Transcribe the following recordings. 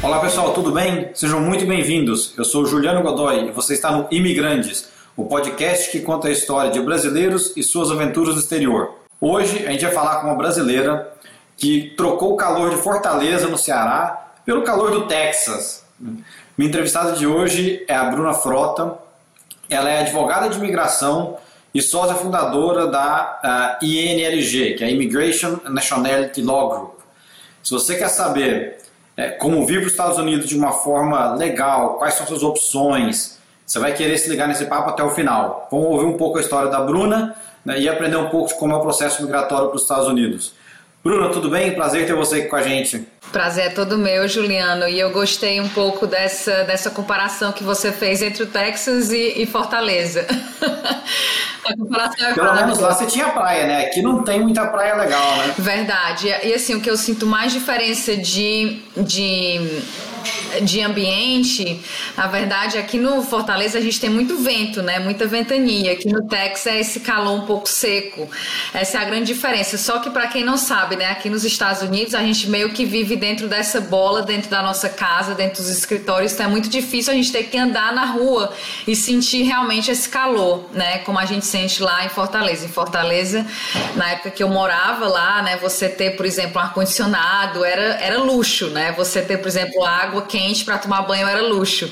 Olá pessoal, tudo bem? Sejam muito bem-vindos. Eu sou Juliano Godoy e você está no Imigrantes, o podcast que conta a história de brasileiros e suas aventuras no exterior. Hoje a gente vai falar com uma brasileira que trocou o calor de Fortaleza, no Ceará, pelo calor do Texas. Minha entrevistada de hoje é a Bruna Frota. Ela é advogada de imigração e sócia fundadora da uh, INLG, que é a Immigration Nationality Law Group. Se você quer saber é, como vir para os Estados Unidos de uma forma legal, quais são suas opções. Você vai querer se ligar nesse papo até o final. Vamos ouvir um pouco a história da Bruna né, e aprender um pouco de como é o processo migratório para os Estados Unidos. Bruna, tudo bem? Prazer ter você aqui com a gente. Prazer é todo meu, Juliano. E eu gostei um pouco dessa, dessa comparação que você fez entre o Texas e, e Fortaleza. a comparação é Pelo menos lá você tinha praia, né? Aqui não tem muita praia legal, né? Verdade. E assim, o que eu sinto mais diferença de, de de ambiente, na verdade, aqui no Fortaleza a gente tem muito vento, né? Muita ventania. Aqui no Texas é esse calor um pouco seco. Essa é a grande diferença. Só que para quem não sabe, né? Aqui nos Estados Unidos a gente meio que vive dentro dessa bola, dentro da nossa casa, dentro dos escritórios. Então é muito difícil a gente ter que andar na rua e sentir realmente esse calor, né? Como a gente sente lá em Fortaleza. Em Fortaleza, na época que eu morava lá, né? Você ter, por exemplo, um ar-condicionado era, era luxo, né? Você ter, por exemplo, água quente quente para tomar banho era luxo.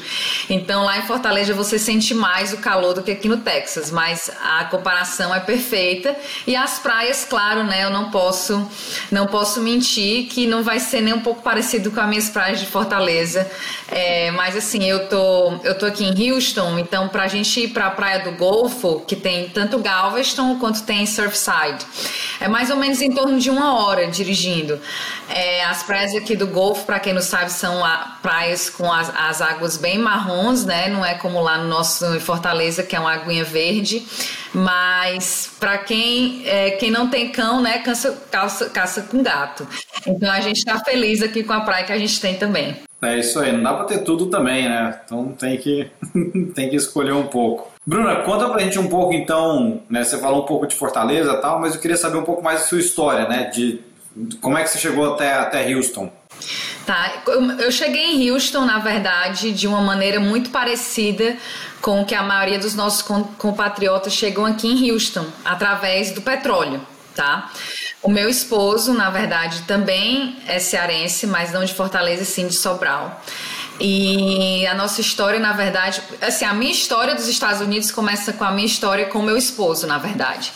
Então lá em Fortaleza você sente mais o calor do que aqui no Texas, mas a comparação é perfeita e as praias, claro, né? Eu não posso não posso mentir que não vai ser nem um pouco parecido com as minhas praias de Fortaleza. É, mas assim, eu tô eu tô aqui em Houston, então pra gente ir para a praia do Golfo, que tem tanto Galveston quanto tem Surfside, é mais ou menos em torno de uma hora dirigindo. É, as praias aqui do Golfo, para quem não sabe, são a praias com as, as, águas bem marrons, né? Não é como lá no nosso em Fortaleza, que é uma aguinha verde. Mas para quem, é, quem não tem cão, né? Caça, caça, caça com gato. Então a gente está feliz aqui com a praia que a gente tem também. É isso aí, não dá para ter tudo também, né? Então tem que, tem que escolher um pouco. Bruna, conta pra gente um pouco então, né? Você falou um pouco de Fortaleza e tal, mas eu queria saber um pouco mais da sua história, né? De como é que você chegou até, até Houston? Tá, eu cheguei em Houston, na verdade, de uma maneira muito parecida com que a maioria dos nossos compatriotas chegam aqui em Houston, através do petróleo, tá? O meu esposo, na verdade, também é cearense, mas não de Fortaleza, sim de Sobral. E a nossa história, na verdade, assim, a minha história dos Estados Unidos começa com a minha história com o meu esposo, na verdade.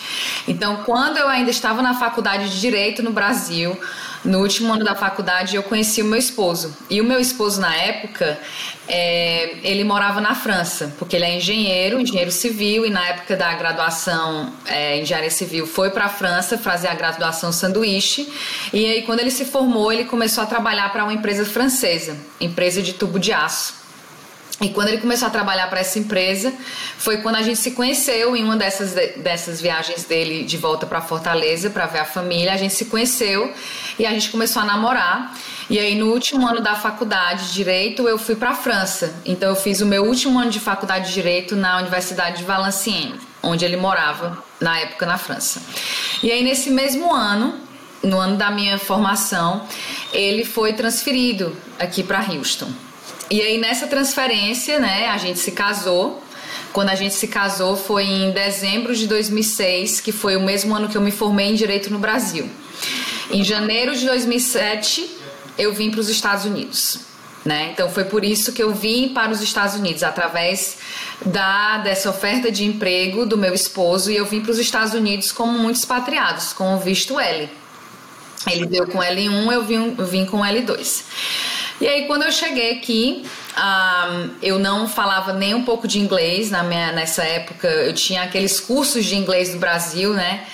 Então, quando eu ainda estava na faculdade de Direito no Brasil, no último ano da faculdade eu conheci o meu esposo. E o meu esposo, na época, é, ele morava na França, porque ele é engenheiro, engenheiro civil, e na época da graduação é, engenharia civil foi para a França fazer a graduação sanduíche. E aí, quando ele se formou, ele começou a trabalhar para uma empresa francesa, empresa de tubo de aço. E quando ele começou a trabalhar para essa empresa, foi quando a gente se conheceu em uma dessas, dessas viagens dele de volta para Fortaleza para ver a família. A gente se conheceu e a gente começou a namorar. E aí, no último ano da faculdade de Direito, eu fui para a França. Então, eu fiz o meu último ano de faculdade de Direito na Universidade de Valenciennes, onde ele morava na época na França. E aí, nesse mesmo ano, no ano da minha formação, ele foi transferido aqui para Houston. E aí nessa transferência, né, a gente se casou. Quando a gente se casou foi em dezembro de 2006, que foi o mesmo ano que eu me formei em direito no Brasil. Em janeiro de 2007, eu vim para os Estados Unidos. Né? Então foi por isso que eu vim para os Estados Unidos através da dessa oferta de emprego do meu esposo e eu vim para os Estados Unidos como muitos expatriados com o visto L. Ele veio com L1, eu vim, eu vim com L2. E aí, quando eu cheguei aqui, um, eu não falava nem um pouco de inglês na minha, nessa época. Eu tinha aqueles cursos de inglês do Brasil, né?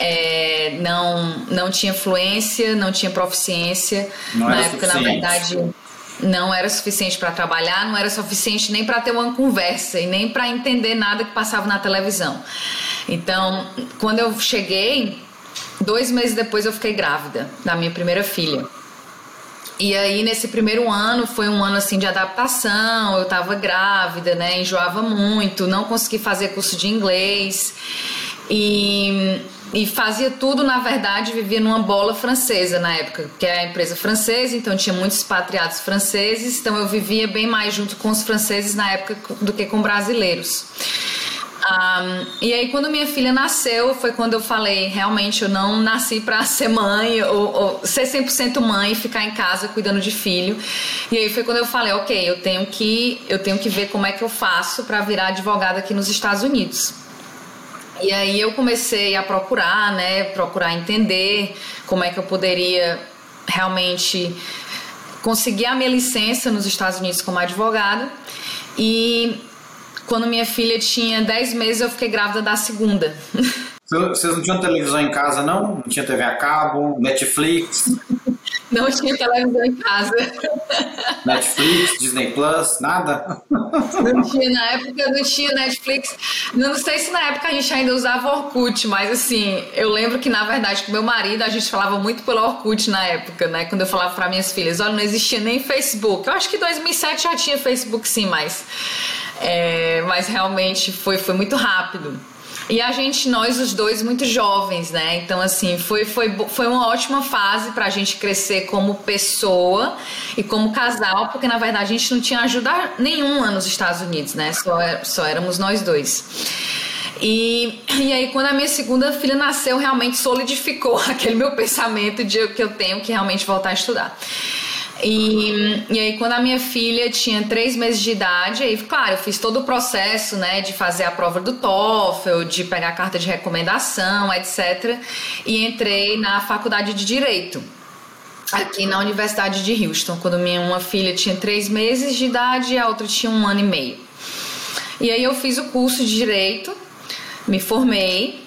É, não, não tinha fluência, não tinha proficiência. Não na época, suficiente. na verdade, não era suficiente para trabalhar, não era suficiente nem para ter uma conversa e nem para entender nada que passava na televisão. Então, quando eu cheguei, dois meses depois eu fiquei grávida da minha primeira filha. E aí, nesse primeiro ano, foi um ano assim de adaptação. Eu tava grávida, né? Enjoava muito, não consegui fazer curso de inglês. E e fazia tudo, na verdade, vivia numa bola francesa na época, que é a empresa francesa, então tinha muitos expatriados franceses, então eu vivia bem mais junto com os franceses na época do que com brasileiros. Um, e aí, quando minha filha nasceu, foi quando eu falei: realmente, eu não nasci para ser mãe ou, ou ser 100% mãe e ficar em casa cuidando de filho. E aí foi quando eu falei: ok, eu tenho que, eu tenho que ver como é que eu faço para virar advogada aqui nos Estados Unidos. E aí eu comecei a procurar, né, procurar entender como é que eu poderia realmente conseguir a minha licença nos Estados Unidos como advogada. E quando minha filha tinha 10 meses, eu fiquei grávida da segunda. Vocês não tinham televisão em casa, não? Não tinha TV a cabo, Netflix? Não tinha televisão em casa. Netflix, Disney Plus, nada? Não tinha, na época não tinha Netflix. Não sei se na época a gente ainda usava Orkut, mas assim, eu lembro que na verdade com meu marido a gente falava muito pelo Orkut na época, né? Quando eu falava para minhas filhas, olha, não existia nem Facebook. Eu acho que em 2007 já tinha Facebook sim, mas é, mas realmente foi, foi muito rápido. E a gente, nós os dois, muito jovens, né? Então, assim, foi, foi, foi uma ótima fase pra gente crescer como pessoa e como casal, porque na verdade a gente não tinha ajuda nenhuma nos Estados Unidos, né? Só, é, só éramos nós dois. E, e aí, quando a minha segunda filha nasceu, realmente solidificou aquele meu pensamento de que eu tenho que realmente voltar a estudar. E, e aí, quando a minha filha tinha três meses de idade, aí, claro, eu fiz todo o processo, né, de fazer a prova do TOEFL, de pegar a carta de recomendação, etc. E entrei na faculdade de Direito, aqui na Universidade de Houston, quando minha uma filha tinha três meses de idade e a outra tinha um ano e meio. E aí eu fiz o curso de Direito, me formei.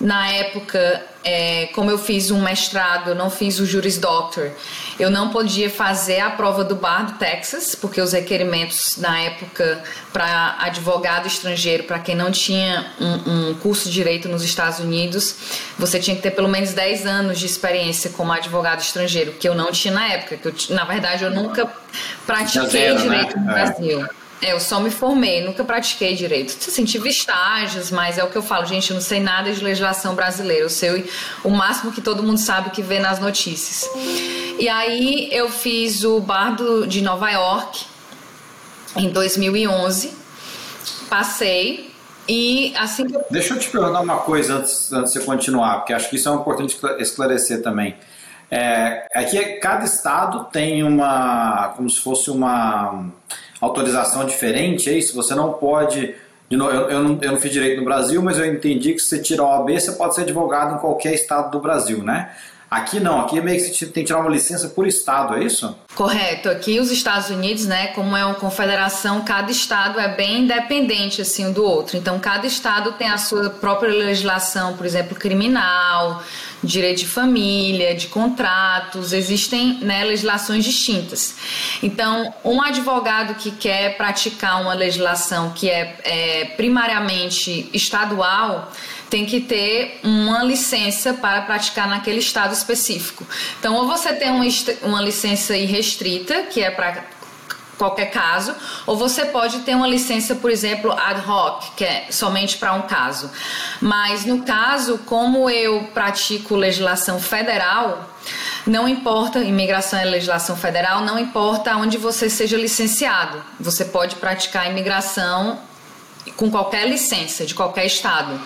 Na época, é, como eu fiz um mestrado, eu não fiz o Juris Doctor, eu não podia fazer a prova do bar do Texas, porque os requerimentos na época para advogado estrangeiro, para quem não tinha um, um, curso de direito nos Estados Unidos, você tinha que ter pelo menos 10 anos de experiência como advogado estrangeiro, que eu não tinha na época. Que eu, na verdade, eu nunca pratiquei zero, né? direito né? no é. Brasil. É, eu só me formei, nunca pratiquei direito. Assim, tive estágios, mas é o que eu falo, gente, eu não sei nada de legislação brasileira. Eu sei o máximo que todo mundo sabe que vê nas notícias. E aí eu fiz o Bardo de Nova York em 2011. Passei e assim que eu... Deixa eu te perguntar uma coisa antes, antes de você continuar, porque acho que isso é importante esclarecer também. É, aqui é cada estado tem uma, como se fosse uma autorização diferente, é isso? Você não pode. Eu, eu, não, eu não fiz direito no Brasil, mas eu entendi que se você tira a OAB, você pode ser advogado em qualquer estado do Brasil, né? Aqui não, aqui é meio que você tem que tirar uma licença por estado, é isso? Correto. Aqui os Estados Unidos, né, como é uma confederação, cada estado é bem independente assim do outro. Então cada estado tem a sua própria legislação, por exemplo, criminal, direito de família, de contratos, existem né, legislações distintas. Então, um advogado que quer praticar uma legislação que é, é primariamente estadual, tem que ter uma licença para praticar naquele estado específico. Então, ou você tem uma, uma licença irrestrita, que é para qualquer caso, ou você pode ter uma licença, por exemplo, ad hoc, que é somente para um caso. Mas no caso, como eu pratico legislação federal, não importa, imigração é legislação federal, não importa onde você seja licenciado. Você pode praticar imigração com qualquer licença de qualquer estado.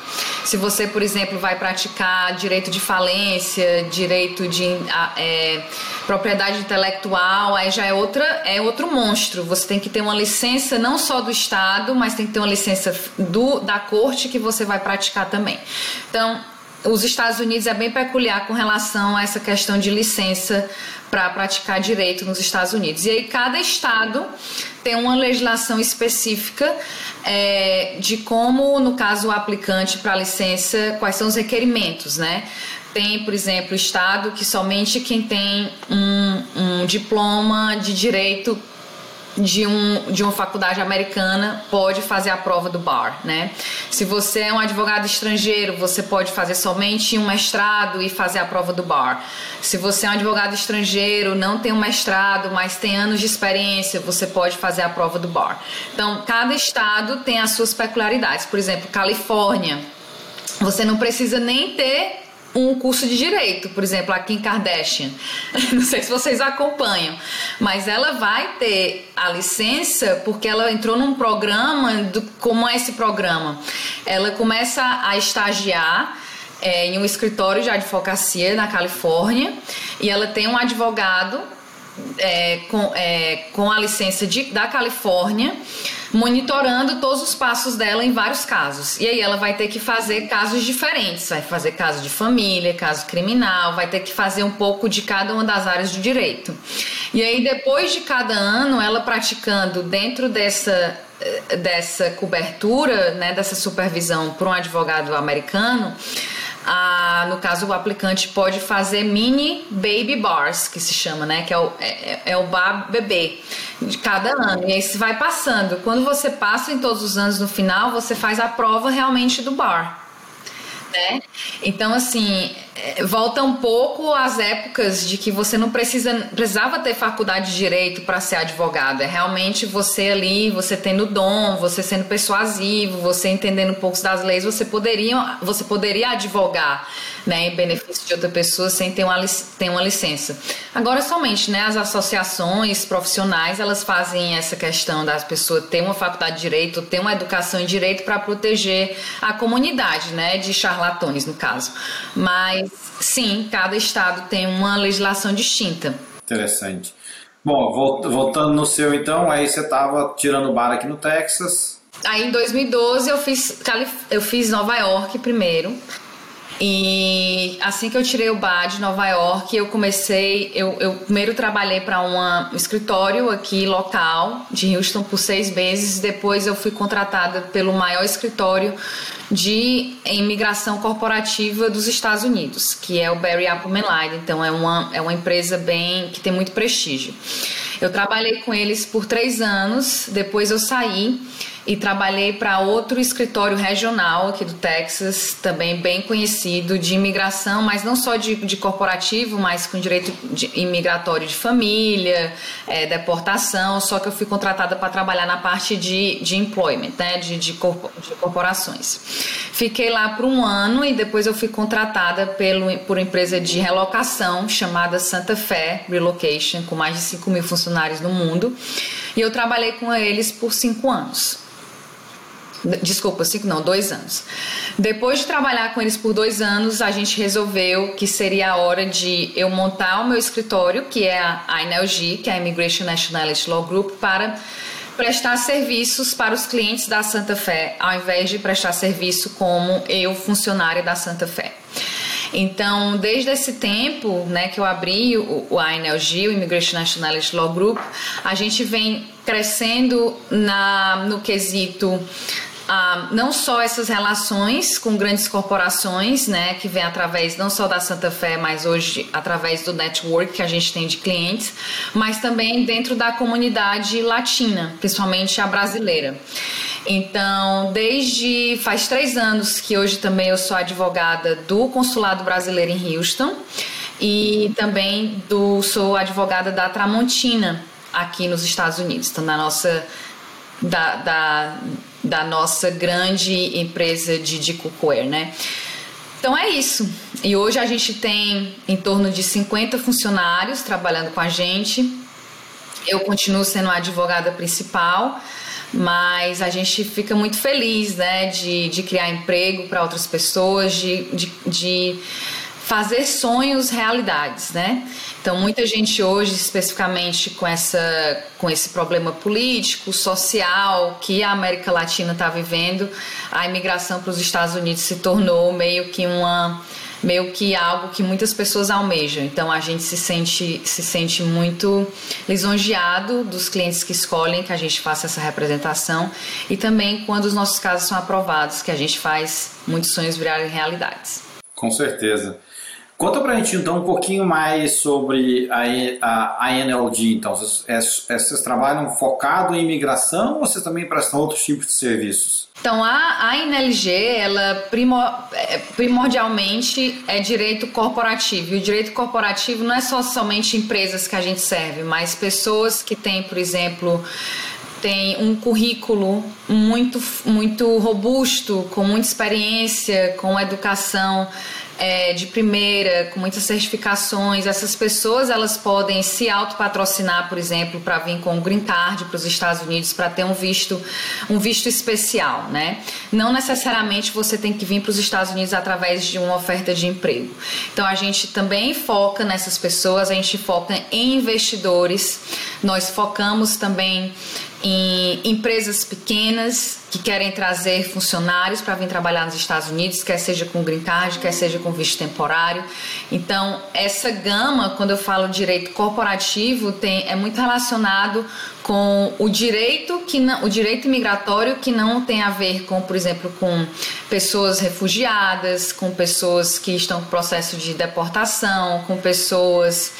Se você, por exemplo, vai praticar direito de falência, direito de é, propriedade intelectual, aí já é outra é outro monstro. Você tem que ter uma licença não só do estado, mas tem que ter uma licença do da corte que você vai praticar também. Então, os Estados Unidos é bem peculiar com relação a essa questão de licença para praticar direito nos Estados Unidos. E aí cada estado tem uma legislação específica é, de como, no caso, o aplicante para licença, quais são os requerimentos, né? Tem, por exemplo, estado que somente quem tem um, um diploma de direito de, um, de uma faculdade americana pode fazer a prova do bar, né? Se você é um advogado estrangeiro, você pode fazer somente um mestrado e fazer a prova do bar. Se você é um advogado estrangeiro, não tem um mestrado, mas tem anos de experiência, você pode fazer a prova do bar. Então, cada estado tem as suas peculiaridades. Por exemplo, Califórnia você não precisa nem ter um curso de direito, por exemplo, a Kim Kardashian. Não sei se vocês acompanham, mas ela vai ter a licença porque ela entrou num programa. Do, como é esse programa? Ela começa a estagiar é, em um escritório de advocacia na Califórnia e ela tem um advogado é, com, é, com a licença de, da Califórnia, monitorando todos os passos dela em vários casos. E aí ela vai ter que fazer casos diferentes, vai fazer caso de família, caso criminal, vai ter que fazer um pouco de cada uma das áreas de direito. E aí depois de cada ano, ela praticando dentro dessa dessa cobertura, né, dessa supervisão por um advogado americano, no caso, o aplicante pode fazer mini baby bars, que se chama, né? Que é o, é, é, é o bar bebê de cada ano. E aí se vai passando. Quando você passa em todos os anos no final, você faz a prova realmente do bar. Né? Então, assim, volta um pouco às épocas de que você não precisa, precisava ter faculdade de direito para ser advogado. É realmente você ali, você tendo dom, você sendo persuasivo, você entendendo um pouco das leis, você poderia, você poderia advogar né, em benefício de outra pessoa sem ter uma, ter uma licença. Agora, somente né, as associações profissionais elas fazem essa questão das pessoas ter uma faculdade de direito, ter uma educação em direito para proteger a comunidade né, de charlatões, no caso. Mas sim, cada estado tem uma legislação distinta. Interessante. Bom, voltando no seu então, aí você estava tirando bar aqui no Texas. Aí em 2012 eu fiz, eu fiz Nova York primeiro. E assim que eu tirei o bar de Nova York, eu comecei. Eu, eu primeiro trabalhei para um escritório aqui local de Houston por seis meses. Depois eu fui contratada pelo maior escritório de imigração corporativa dos Estados Unidos, que é o Barry Appleman Lyde. Então é uma, é uma empresa bem que tem muito prestígio. Eu trabalhei com eles por três anos. Depois eu saí e trabalhei para outro escritório regional aqui do Texas, também bem conhecido, de imigração, mas não só de, de corporativo, mas com direito de imigratório de família, é, deportação, só que eu fui contratada para trabalhar na parte de, de employment, né, de, de, corpo, de corporações. Fiquei lá por um ano e depois eu fui contratada pelo, por uma empresa de relocação chamada Santa Fé Relocation, com mais de 5 mil funcionários no mundo, e eu trabalhei com eles por cinco anos. Desculpa, cinco não, dois anos. Depois de trabalhar com eles por dois anos, a gente resolveu que seria a hora de eu montar o meu escritório, que é a INLG, que é a Immigration Nationality Law Group, para prestar serviços para os clientes da Santa Fé, ao invés de prestar serviço como eu, funcionária da Santa Fé. Então, desde esse tempo né, que eu abri o, o INLG, o Immigration Nationality Law Group, a gente vem crescendo na, no quesito ah, não só essas relações com grandes corporações, né, que vem através não só da Santa Fé, mas hoje através do network que a gente tem de clientes, mas também dentro da comunidade latina, principalmente a brasileira. Então, desde faz três anos que hoje também eu sou advogada do Consulado Brasileiro em Houston e também do sou advogada da Tramontina aqui nos Estados Unidos, então na nossa da, da da nossa grande empresa de, de cookware, né? Então é isso. E hoje a gente tem em torno de 50 funcionários trabalhando com a gente. Eu continuo sendo a advogada principal, mas a gente fica muito feliz né, de, de criar emprego para outras pessoas, de, de, de fazer sonhos realidades, né? Então, muita gente hoje, especificamente com, essa, com esse problema político, social que a América Latina está vivendo, a imigração para os Estados Unidos se tornou meio que uma meio que algo que muitas pessoas almejam. Então a gente se sente se sente muito lisonjeado dos clientes que escolhem que a gente faça essa representação e também quando os nossos casos são aprovados, que a gente faz muitos sonhos virarem realidades. Com certeza. Conta pra gente então um pouquinho mais sobre a, a, a NLG. Então, vocês, é, é, vocês trabalham focado em imigração ou vocês também prestam outros tipos de serviços? Então, a, a NLG, ela primor, é, primordialmente é direito corporativo. E o direito corporativo não é só somente empresas que a gente serve, mas pessoas que têm, por exemplo, tem um currículo muito, muito robusto, com muita experiência, com educação é, de primeira, com muitas certificações. Essas pessoas elas podem se autopatrocinar, por exemplo, para vir com o green card para os Estados Unidos para ter um visto, um visto especial, né? Não necessariamente você tem que vir para os Estados Unidos através de uma oferta de emprego. Então a gente também foca nessas pessoas, a gente foca em investidores. Nós focamos também em empresas pequenas que querem trazer funcionários para vir trabalhar nos Estados Unidos, quer seja com green card, quer seja com visto temporário. Então, essa gama, quando eu falo direito corporativo, tem, é muito relacionado com o direito que não, o direito migratório que não tem a ver com, por exemplo, com pessoas refugiadas, com pessoas que estão em processo de deportação, com pessoas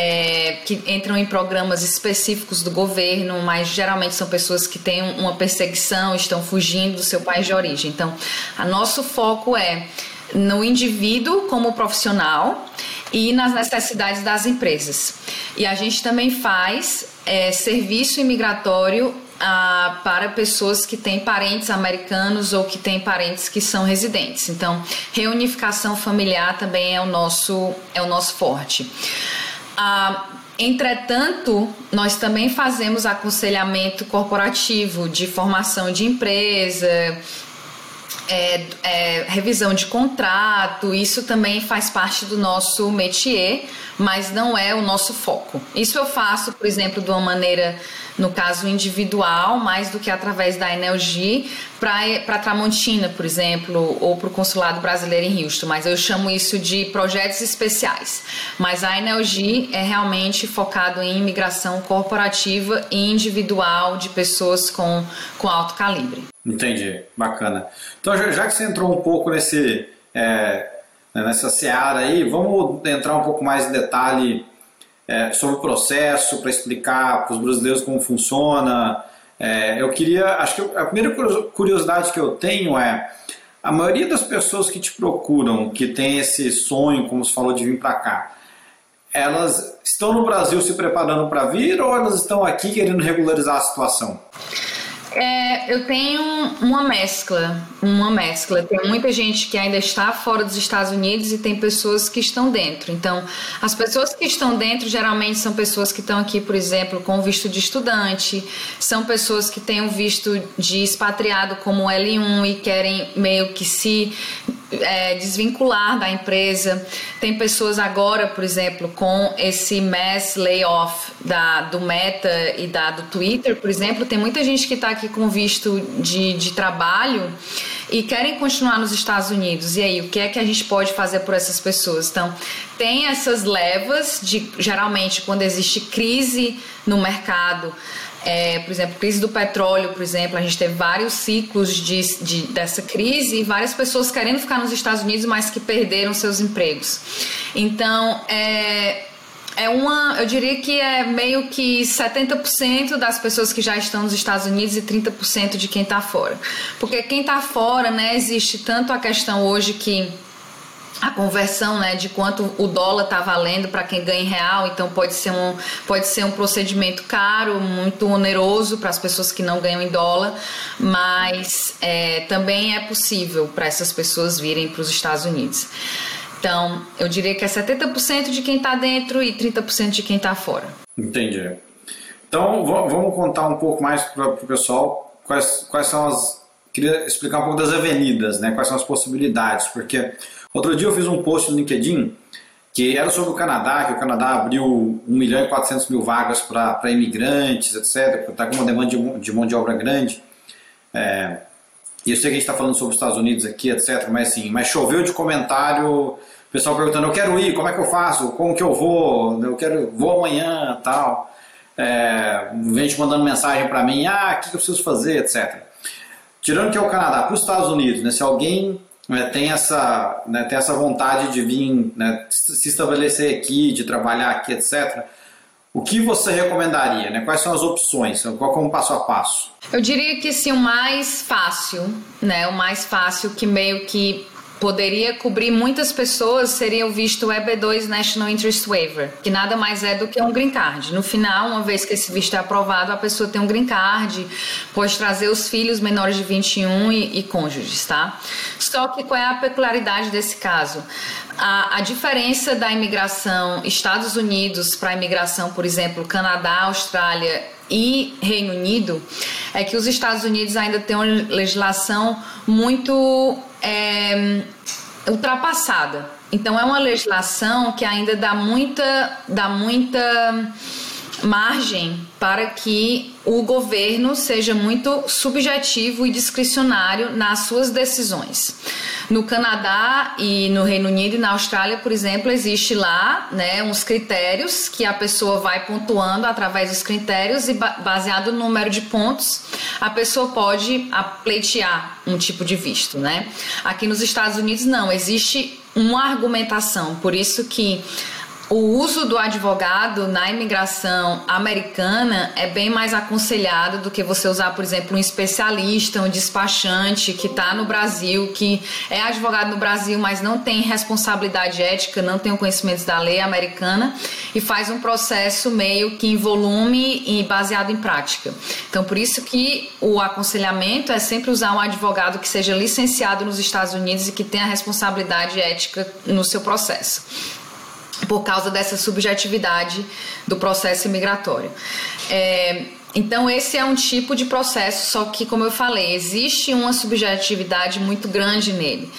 é, que entram em programas específicos do governo, mas geralmente são pessoas que têm uma perseguição, estão fugindo do seu país de origem. Então, a nosso foco é no indivíduo como profissional e nas necessidades das empresas. E a gente também faz é, serviço imigratório ah, para pessoas que têm parentes americanos ou que têm parentes que são residentes. Então, reunificação familiar também é o nosso, é o nosso forte. Ah, entretanto, nós também fazemos aconselhamento corporativo de formação de empresa, é, é, revisão de contrato, isso também faz parte do nosso métier, mas não é o nosso foco. Isso eu faço, por exemplo, de uma maneira no caso individual, mais do que através da NLG, para Tramontina, por exemplo, ou para o Consulado Brasileiro em Houston, mas eu chamo isso de projetos especiais. Mas a NLG é realmente focado em imigração corporativa e individual de pessoas com, com alto calibre. Entendi, bacana. Então, já que você entrou um pouco nesse, é, nessa seara aí, vamos entrar um pouco mais em detalhe é, sobre o processo, para explicar para os brasileiros como funciona. É, eu queria, acho que a primeira curiosidade que eu tenho é a maioria das pessoas que te procuram, que tem esse sonho, como você falou, de vir para cá, elas estão no Brasil se preparando para vir ou elas estão aqui querendo regularizar a situação? É, eu tenho uma mescla, uma mescla. Tem muita gente que ainda está fora dos Estados Unidos e tem pessoas que estão dentro. Então, as pessoas que estão dentro geralmente são pessoas que estão aqui, por exemplo, com visto de estudante, são pessoas que têm o visto de expatriado como L1 e querem meio que se é, desvincular da empresa. Tem pessoas agora, por exemplo, com esse mass layoff da, do Meta e da, do Twitter, por exemplo, tem muita gente que está aqui com visto de, de trabalho e querem continuar nos Estados Unidos. E aí, o que é que a gente pode fazer por essas pessoas? Então, tem essas levas de geralmente quando existe crise no mercado é, por exemplo, crise do petróleo, por exemplo, a gente teve vários ciclos de, de, dessa crise e várias pessoas querendo ficar nos Estados Unidos, mas que perderam seus empregos. Então, é, é uma, eu diria que é meio que 70% das pessoas que já estão nos Estados Unidos e 30% de quem está fora. Porque quem está fora, né, existe tanto a questão hoje que a conversão né, de quanto o dólar está valendo para quem ganha em real, então pode ser um, pode ser um procedimento caro, muito oneroso para as pessoas que não ganham em dólar, mas é, também é possível para essas pessoas virem para os Estados Unidos. Então, eu diria que é 70% de quem está dentro e 30% de quem está fora. Entendi. Então, vamos contar um pouco mais para o pessoal quais, quais são as. Queria explicar um pouco das avenidas, né? quais são as possibilidades, porque Outro dia eu fiz um post no LinkedIn que era sobre o Canadá, que o Canadá abriu 1 milhão e 400 mil vagas para imigrantes, etc., está com uma demanda de, de mão de obra grande. É, e eu sei que a gente está falando sobre os Estados Unidos aqui, etc., mas assim, mas choveu de comentário, o pessoal perguntando, eu quero ir, como é que eu faço, como que eu vou, eu quero, vou amanhã, tal. É, gente mandando mensagem para mim, ah, o que eu preciso fazer, etc. Tirando que é o Canadá, para os Estados Unidos, né, se alguém né, tem, essa, né, tem essa vontade de vir né, se estabelecer aqui, de trabalhar aqui, etc. O que você recomendaria? Né? Quais são as opções? Qual é o passo a passo? Eu diria que sim, o mais fácil, né? O mais fácil que meio que poderia cobrir muitas pessoas seria o visto EB2 National Interest Waiver, que nada mais é do que um green card. No final, uma vez que esse visto é aprovado, a pessoa tem um green card, pode trazer os filhos menores de 21 e, e cônjuges, tá? Só que qual é a peculiaridade desse caso? A, a diferença da imigração Estados Unidos para a imigração, por exemplo, Canadá, Austrália e Reino Unido é que os Estados Unidos ainda têm uma legislação muito é, ultrapassada. Então é uma legislação que ainda dá muita, dá muita margem para que o governo seja muito subjetivo e discricionário nas suas decisões. No Canadá e no Reino Unido e na Austrália, por exemplo, existe lá né, uns critérios que a pessoa vai pontuando através dos critérios e baseado no número de pontos, a pessoa pode pleitear um tipo de visto. Né? Aqui nos Estados Unidos não, existe uma argumentação, por isso que o uso do advogado na imigração americana é bem mais aconselhado do que você usar, por exemplo, um especialista, um despachante que está no Brasil, que é advogado no Brasil, mas não tem responsabilidade ética, não tem o conhecimento da lei americana e faz um processo meio que em volume e baseado em prática. Então, por isso que o aconselhamento é sempre usar um advogado que seja licenciado nos Estados Unidos e que tenha responsabilidade ética no seu processo por causa dessa subjetividade do processo imigratório. É, então, esse é um tipo de processo, só que, como eu falei, existe uma subjetividade muito grande nele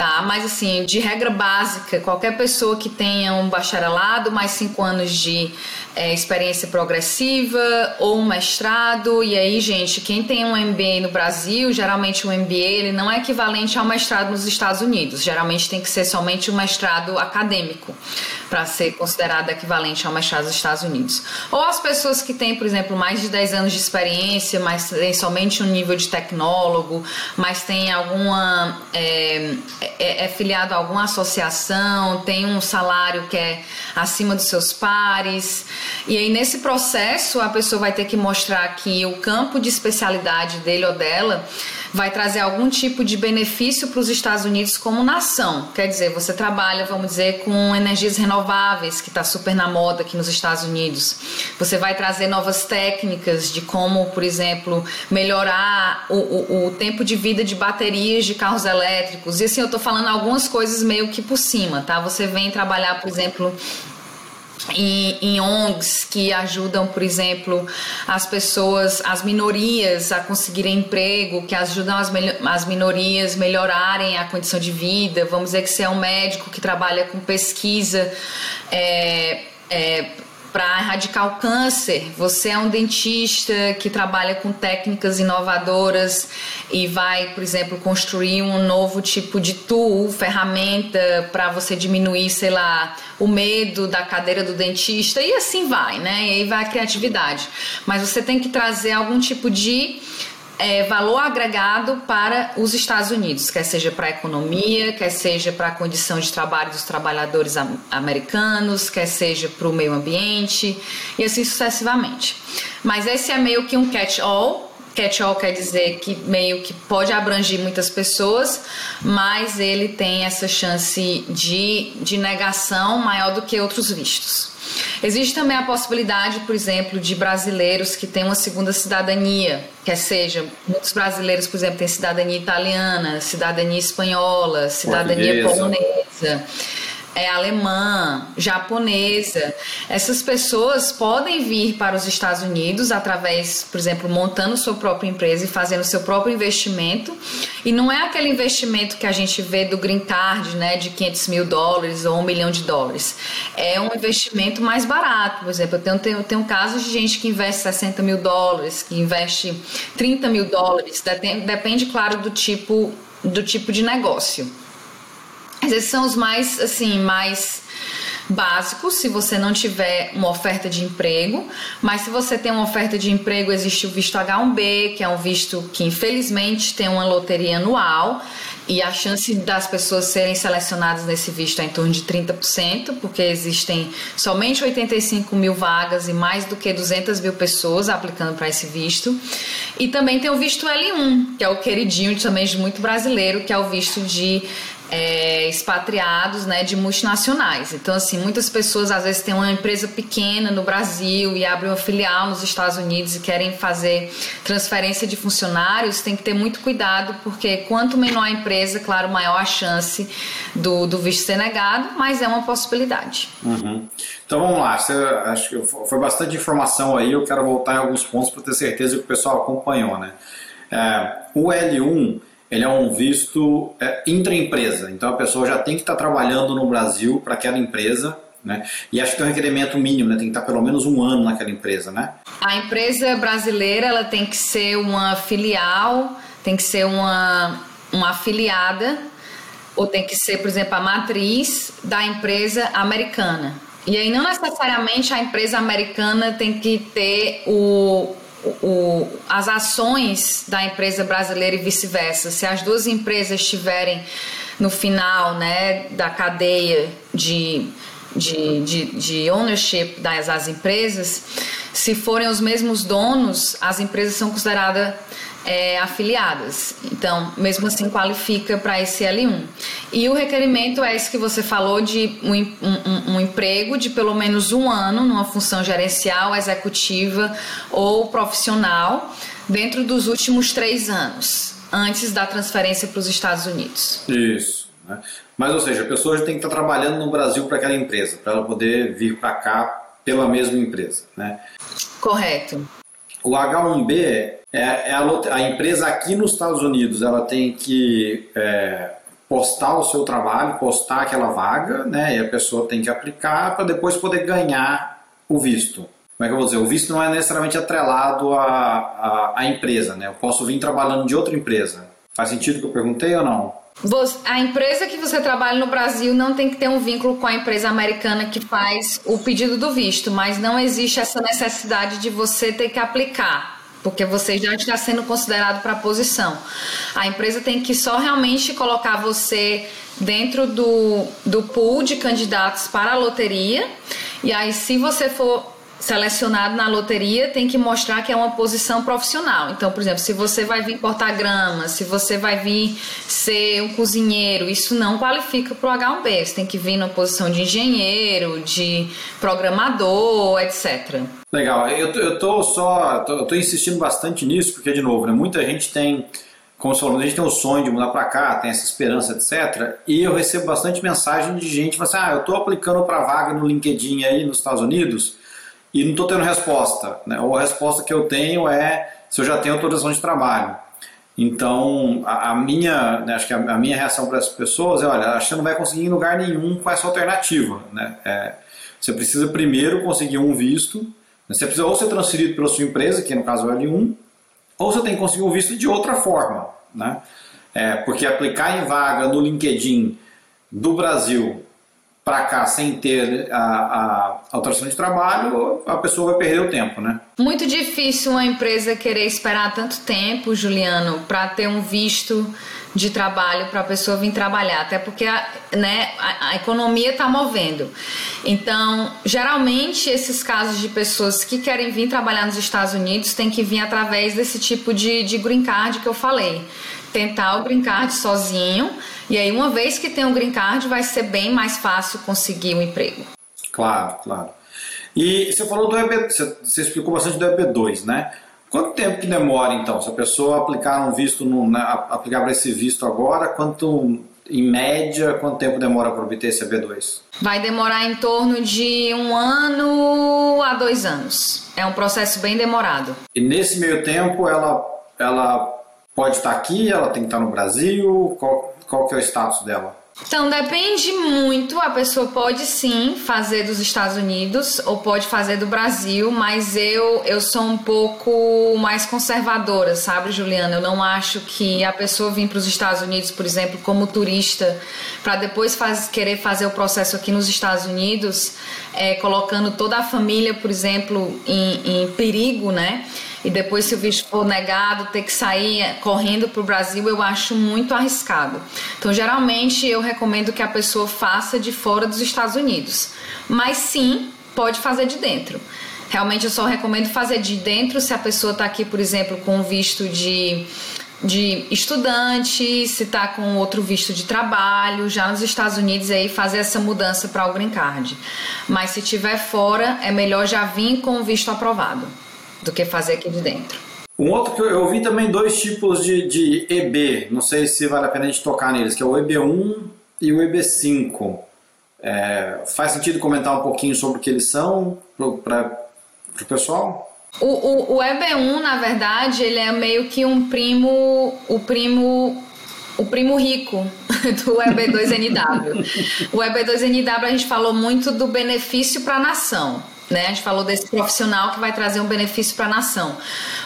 tá? Mas assim, de regra básica, qualquer pessoa que tenha um bacharelado, mais cinco anos de é, experiência progressiva ou um mestrado, e aí, gente, quem tem um MBA no Brasil, geralmente um MBA ele não é equivalente ao mestrado nos Estados Unidos. Geralmente tem que ser somente um mestrado acadêmico para ser considerado equivalente ao mestrado dos Estados Unidos. Ou as pessoas que têm, por exemplo, mais de 10 anos de experiência, mas têm somente um nível de tecnólogo, mas tem alguma é, é, é filiado a alguma associação, tem um salário que é acima dos seus pares. E aí, nesse processo, a pessoa vai ter que mostrar que o campo de especialidade dele ou dela vai trazer algum tipo de benefício para os Estados Unidos como nação. Quer dizer, você trabalha, vamos dizer, com energias renováveis, que está super na moda aqui nos Estados Unidos. Você vai trazer novas técnicas de como, por exemplo, melhorar o, o, o tempo de vida de baterias de carros elétricos. E assim, eu estou falando algumas coisas meio que por cima, tá? Você vem trabalhar, por exemplo, em, em, ONGs que ajudam, por exemplo, as pessoas, as minorias a conseguirem emprego, que ajudam as, as minorias melhorarem a condição de vida. Vamos dizer que você é um médico que trabalha com pesquisa. É, é, para erradicar o câncer. Você é um dentista que trabalha com técnicas inovadoras e vai, por exemplo, construir um novo tipo de tool, ferramenta para você diminuir, sei lá, o medo da cadeira do dentista e assim vai, né? E aí vai a criatividade. Mas você tem que trazer algum tipo de é, valor agregado para os Estados Unidos, quer seja para a economia, quer seja para a condição de trabalho dos trabalhadores americanos, quer seja para o meio ambiente e assim sucessivamente. Mas esse é meio que um catch-all catch-all quer dizer que meio que pode abranger muitas pessoas, mas ele tem essa chance de, de negação maior do que outros vistos. Existe também a possibilidade, por exemplo, de brasileiros que têm uma segunda cidadania, quer seja, muitos brasileiros, por exemplo, têm cidadania italiana, cidadania espanhola, cidadania polonesa é alemã, japonesa. Essas pessoas podem vir para os Estados Unidos através, por exemplo, montando sua própria empresa e fazendo seu próprio investimento. E não é aquele investimento que a gente vê do green card, né, de 500 mil dólares ou um milhão de dólares. É um investimento mais barato. Por exemplo, eu tenho, tenho, tenho casos de gente que investe 60 mil dólares, que investe 30 mil dólares. Depende, claro, do tipo, do tipo de negócio. Esses são os mais, assim, mais básicos se você não tiver uma oferta de emprego, mas se você tem uma oferta de emprego, existe o visto H1B, que é um visto que infelizmente tem uma loteria anual e a chance das pessoas serem selecionadas nesse visto é em torno de 30%, porque existem somente 85 mil vagas e mais do que 200 mil pessoas aplicando para esse visto. E também tem o visto L1, que é o queridinho também de muito brasileiro, que é o visto de é, expatriados né, de multinacionais. Então, assim, muitas pessoas às vezes têm uma empresa pequena no Brasil e abrem uma filial nos Estados Unidos e querem fazer transferência de funcionários, tem que ter muito cuidado, porque quanto menor a empresa, claro, maior a chance do, do visto ser negado, mas é uma possibilidade. Uhum. Então vamos lá, Você, acho que foi bastante informação aí, eu quero voltar em alguns pontos para ter certeza que o pessoal acompanhou. Né? É, o L1 ele é um visto é, intraempresa. Então a pessoa já tem que estar trabalhando no Brasil para aquela empresa. Né? E acho que tem um requerimento mínimo, né? tem que estar pelo menos um ano naquela empresa, né? A empresa brasileira ela tem que ser uma filial, tem que ser uma, uma afiliada, ou tem que ser, por exemplo, a matriz da empresa americana. E aí não necessariamente a empresa americana tem que ter o, o, as ações da empresa brasileira e vice-versa. Se as duas empresas estiverem no final né, da cadeia de, de, de, de ownership das as empresas, se forem os mesmos donos, as empresas são consideradas é, afiliadas. Então, mesmo assim, qualifica para esse L1. E o requerimento é esse que você falou de um, um, um, emprego de pelo menos um ano numa função gerencial, executiva ou profissional dentro dos últimos três anos, antes da transferência para os Estados Unidos. Isso. Né? Mas, ou seja, a pessoa já tem que estar trabalhando no Brasil para aquela empresa, para ela poder vir para cá pela mesma empresa. Né? Correto. O H1B é, é a, a, empresa aqui nos Estados Unidos, ela tem que é, postar o seu trabalho, postar aquela vaga, né? E a pessoa tem que aplicar para depois poder ganhar o visto. Como é que eu vou dizer? O visto não é necessariamente atrelado à empresa, né? Eu posso vir trabalhando de outra empresa. Faz sentido o que eu perguntei ou não? A empresa que você trabalha no Brasil não tem que ter um vínculo com a empresa americana que faz o pedido do visto, mas não existe essa necessidade de você ter que aplicar porque você já está sendo considerado para a posição. A empresa tem que só realmente colocar você dentro do, do pool de candidatos para a loteria. E aí, se você for selecionado na loteria tem que mostrar que é uma posição profissional. Então, por exemplo, se você vai vir cortar grama, se você vai vir ser um cozinheiro, isso não qualifica para o H1B. Você tem que vir numa posição de engenheiro, de programador, etc. Legal. Eu, eu tô só, tô, eu tô insistindo bastante nisso porque de novo, né, muita gente tem como você falou, a gente tem o sonho de mudar para cá, tem essa esperança, etc. E eu recebo bastante mensagem de gente assim: ah, eu estou aplicando para vaga no LinkedIn aí nos Estados Unidos e não estou tendo resposta. Né? Ou a resposta que eu tenho é se eu já tenho autorização de trabalho. Então, a, a minha, né, acho que a, a, minha reação para essas pessoas é, olha, acho que você não vai conseguir em lugar nenhum com essa alternativa. Né? É, você precisa primeiro conseguir um visto, né? você precisa ou ser transferido pela sua empresa, que no caso é o L1, ou você tem que conseguir um visto de outra forma. Né? É, porque aplicar em vaga no LinkedIn do Brasil para cá sem ter a, a, autorização de trabalho, a pessoa vai perder o tempo, né? Muito difícil uma empresa querer esperar tanto tempo, Juliano, para ter um visto de trabalho para a pessoa vir trabalhar, até porque a, né, a, a economia está movendo. Então, geralmente, esses casos de pessoas que querem vir trabalhar nos Estados Unidos têm que vir através desse tipo de, de green card que eu falei tentar o green card sozinho. E aí, uma vez que tem o green card, vai ser bem mais fácil conseguir um emprego. Claro, claro. E você falou do EB, você explicou bastante do EB2, né? Quanto tempo que demora então? Se a pessoa aplicar um visto, no, né, aplicar para esse visto agora, quanto em média, quanto tempo demora para obter esse EB2? Vai demorar em torno de um ano a dois anos. É um processo bem demorado. E nesse meio tempo, ela, ela pode estar aqui, ela tem que estar no Brasil? Qual, qual que é o status dela? Então depende muito, a pessoa pode sim fazer dos Estados Unidos ou pode fazer do Brasil, mas eu eu sou um pouco mais conservadora, sabe, Juliana? Eu não acho que a pessoa vir para os Estados Unidos, por exemplo, como turista, para depois faz, querer fazer o processo aqui nos Estados Unidos, é, colocando toda a família, por exemplo, em, em perigo, né? E depois, se o visto for negado, ter que sair correndo para o Brasil, eu acho muito arriscado. Então, geralmente, eu recomendo que a pessoa faça de fora dos Estados Unidos. Mas sim, pode fazer de dentro. Realmente, eu só recomendo fazer de dentro se a pessoa está aqui, por exemplo, com visto de de estudante, se está com outro visto de trabalho, já nos Estados Unidos aí fazer essa mudança para o green card. Mas se tiver fora, é melhor já vir com o visto aprovado do que fazer aqui de dentro. Um outro que eu, vi também dois tipos de, de EB, não sei se vale a pena a gente tocar neles, que é o EB1 e o EB5. É, faz sentido comentar um pouquinho sobre o que eles são para o pessoal? O, o, o EB1, na verdade, ele é meio que um primo, o primo o primo rico do EB2NW. o EB2NW a gente falou muito do benefício para a nação. Né? A gente falou desse profissional que vai trazer um benefício para a nação.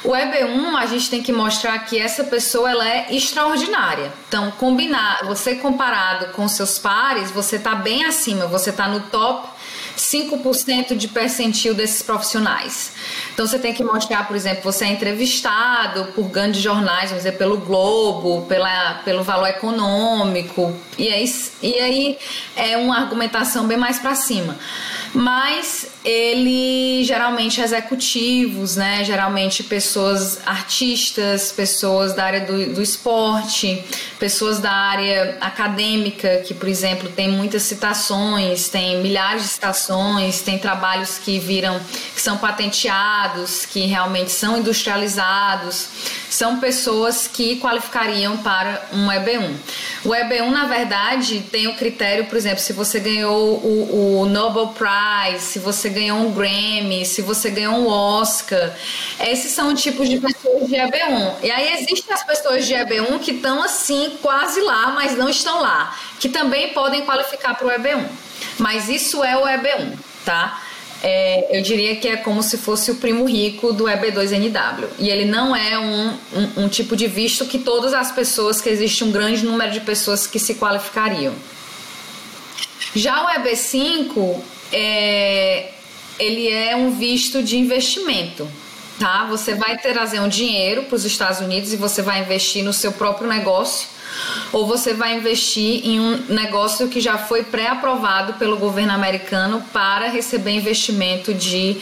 O EB1, a gente tem que mostrar que essa pessoa ela é extraordinária. Então, combinar, você comparado com seus pares, você está bem acima, você está no top 5% de percentil desses profissionais. Então você tem que mostrar, por exemplo, você é entrevistado por grandes jornais, vamos dizer, pelo Globo, pela, pelo valor econômico, e aí, e aí é uma argumentação bem mais para cima. Mas ele geralmente executivos, né? Geralmente pessoas artistas, pessoas da área do, do esporte, pessoas da área acadêmica, que, por exemplo, tem muitas citações, tem milhares de citações, tem trabalhos que viram, que são patenteados, que realmente são industrializados, são pessoas que qualificariam para um EB1. O EB1, na verdade, tem o critério, por exemplo, se você ganhou o, o Nobel Prize, se você ganhou um Grammy, se você ganhou um Oscar. Esses são o tipo de pessoas de EB1. E aí existem as pessoas de EB1 que estão assim, quase lá, mas não estão lá, que também podem qualificar para o EB1. Mas isso é o EB1, tá? É, eu diria que é como se fosse o primo rico do EB2NW. E ele não é um, um, um, tipo de visto que todas as pessoas, que existe um grande número de pessoas que se qualificariam. Já o EB5, é, ele é um visto de investimento. Tá? Você vai trazer um dinheiro para os Estados Unidos e você vai investir no seu próprio negócio ou você vai investir em um negócio que já foi pré-aprovado pelo governo americano para receber investimento de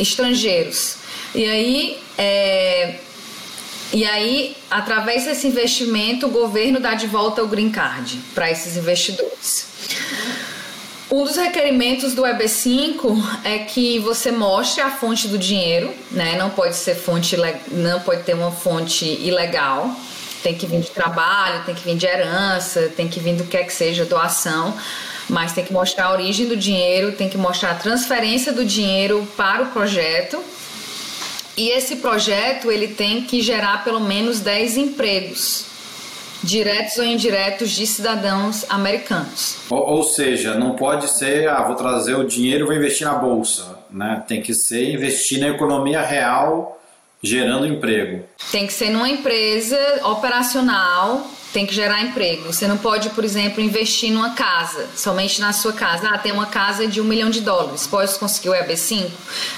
estrangeiros. E aí, é, e aí, através desse investimento, o governo dá de volta o green card para esses investidores. Um dos requerimentos do EB5 é que você mostre a fonte do dinheiro, né? Não pode ser fonte, não pode ter uma fonte ilegal. Tem que vir de trabalho, tem que vir de herança, tem que vir do que é que seja doação, mas tem que mostrar a origem do dinheiro, tem que mostrar a transferência do dinheiro para o projeto. E esse projeto ele tem que gerar pelo menos 10 empregos diretos ou indiretos de cidadãos americanos. Ou, ou, seja, não pode ser, ah, vou trazer o dinheiro e vou investir na bolsa, né? Tem que ser investir na economia real, gerando emprego. Tem que ser numa empresa operacional tem que gerar emprego. Você não pode, por exemplo, investir numa casa, somente na sua casa. Ah, tem uma casa de um milhão de dólares, pode conseguir o EB5?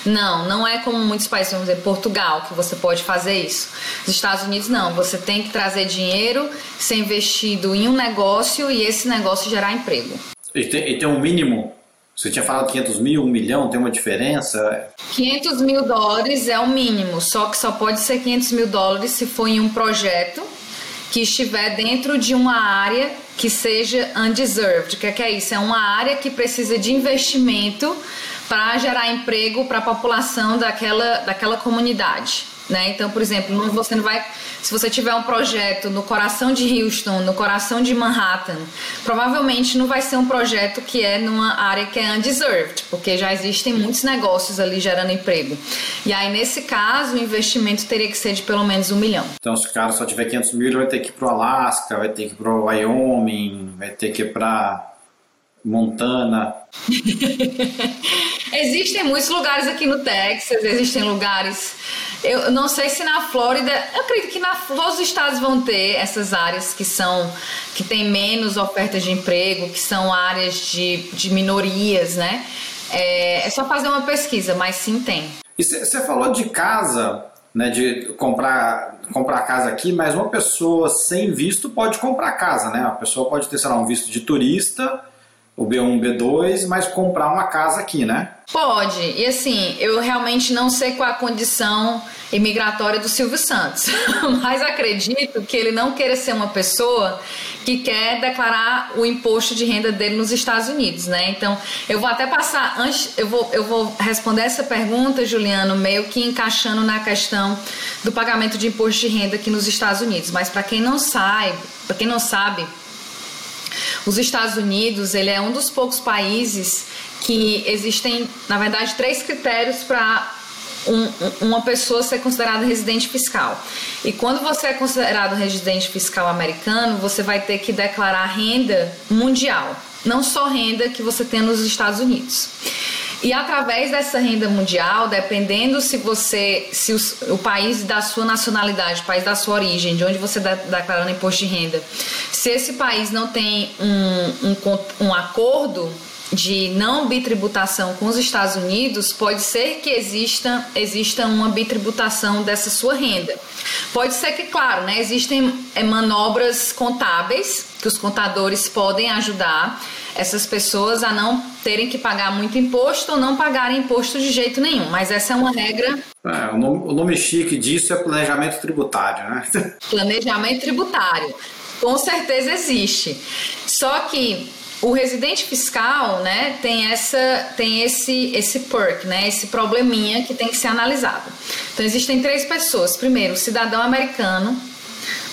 Não, não é como muitos países, vamos dizer, Portugal, que você pode fazer isso. Nos Estados Unidos, não. Você tem que trazer dinheiro, ser investido em um negócio e esse negócio gerar emprego. E tem, e tem um mínimo você tinha falado 500 mil, 1 milhão, tem uma diferença? 500 mil dólares é o mínimo, só que só pode ser 500 mil dólares se for em um projeto que estiver dentro de uma área que seja undeserved. O que é, que é isso? É uma área que precisa de investimento para gerar emprego para a população daquela, daquela comunidade. Né? Então, por exemplo, você não vai. Se você tiver um projeto no coração de Houston, no coração de Manhattan, provavelmente não vai ser um projeto que é numa área que é undeserved, porque já existem muitos negócios ali gerando emprego. E aí, nesse caso, o investimento teria que ser de pelo menos um milhão. Então, se o cara só tiver 500 mil, ele vai ter que ir para o Alasca, vai ter que ir para o Wyoming, vai ter que ir para Montana. existem muitos lugares aqui no Texas, existem lugares. Eu não sei se na Flórida, eu acredito que na, todos os estados vão ter essas áreas que são que tem menos ofertas de emprego, que são áreas de, de minorias, né? É, é só fazer uma pesquisa, mas sim tem. E você falou de casa, né, de comprar, comprar casa aqui, mas uma pessoa sem visto pode comprar casa, né? A pessoa pode ter, sei lá, um visto de turista o B1, B2, mas comprar uma casa aqui, né? Pode. E assim, eu realmente não sei qual a condição imigratória do Silvio Santos, mas acredito que ele não queira ser uma pessoa que quer declarar o imposto de renda dele nos Estados Unidos, né? Então, eu vou até passar antes, eu vou, eu vou responder essa pergunta, Juliano, meio que encaixando na questão do pagamento de imposto de renda aqui nos Estados Unidos. Mas para quem não sabe, para quem não sabe, os Estados Unidos, ele é um dos poucos países que existem, na verdade, três critérios para um, uma pessoa ser considerada residente fiscal. E quando você é considerado residente fiscal americano, você vai ter que declarar renda mundial, não só renda que você tem nos Estados Unidos. E através dessa renda mundial, dependendo se você, se o, país da sua nacionalidade, o país da sua origem, de onde você está declarando imposto de renda, se esse país não tem um, um, um acordo de não bitributação com os Estados Unidos, pode ser que exista, exista uma bitributação dessa sua renda. Pode ser que, claro, né, existem é, manobras contábeis que os contadores podem ajudar essas pessoas a não terem que pagar muito imposto ou não pagarem imposto de jeito nenhum. Mas essa é uma regra. É, o, nome, o nome chique disso é planejamento tributário, né? Planejamento tributário. Com certeza existe. Só que o residente fiscal, né, tem essa tem esse esse perk, né, esse probleminha que tem que ser analisado. Então existem três pessoas. Primeiro, o cidadão americano,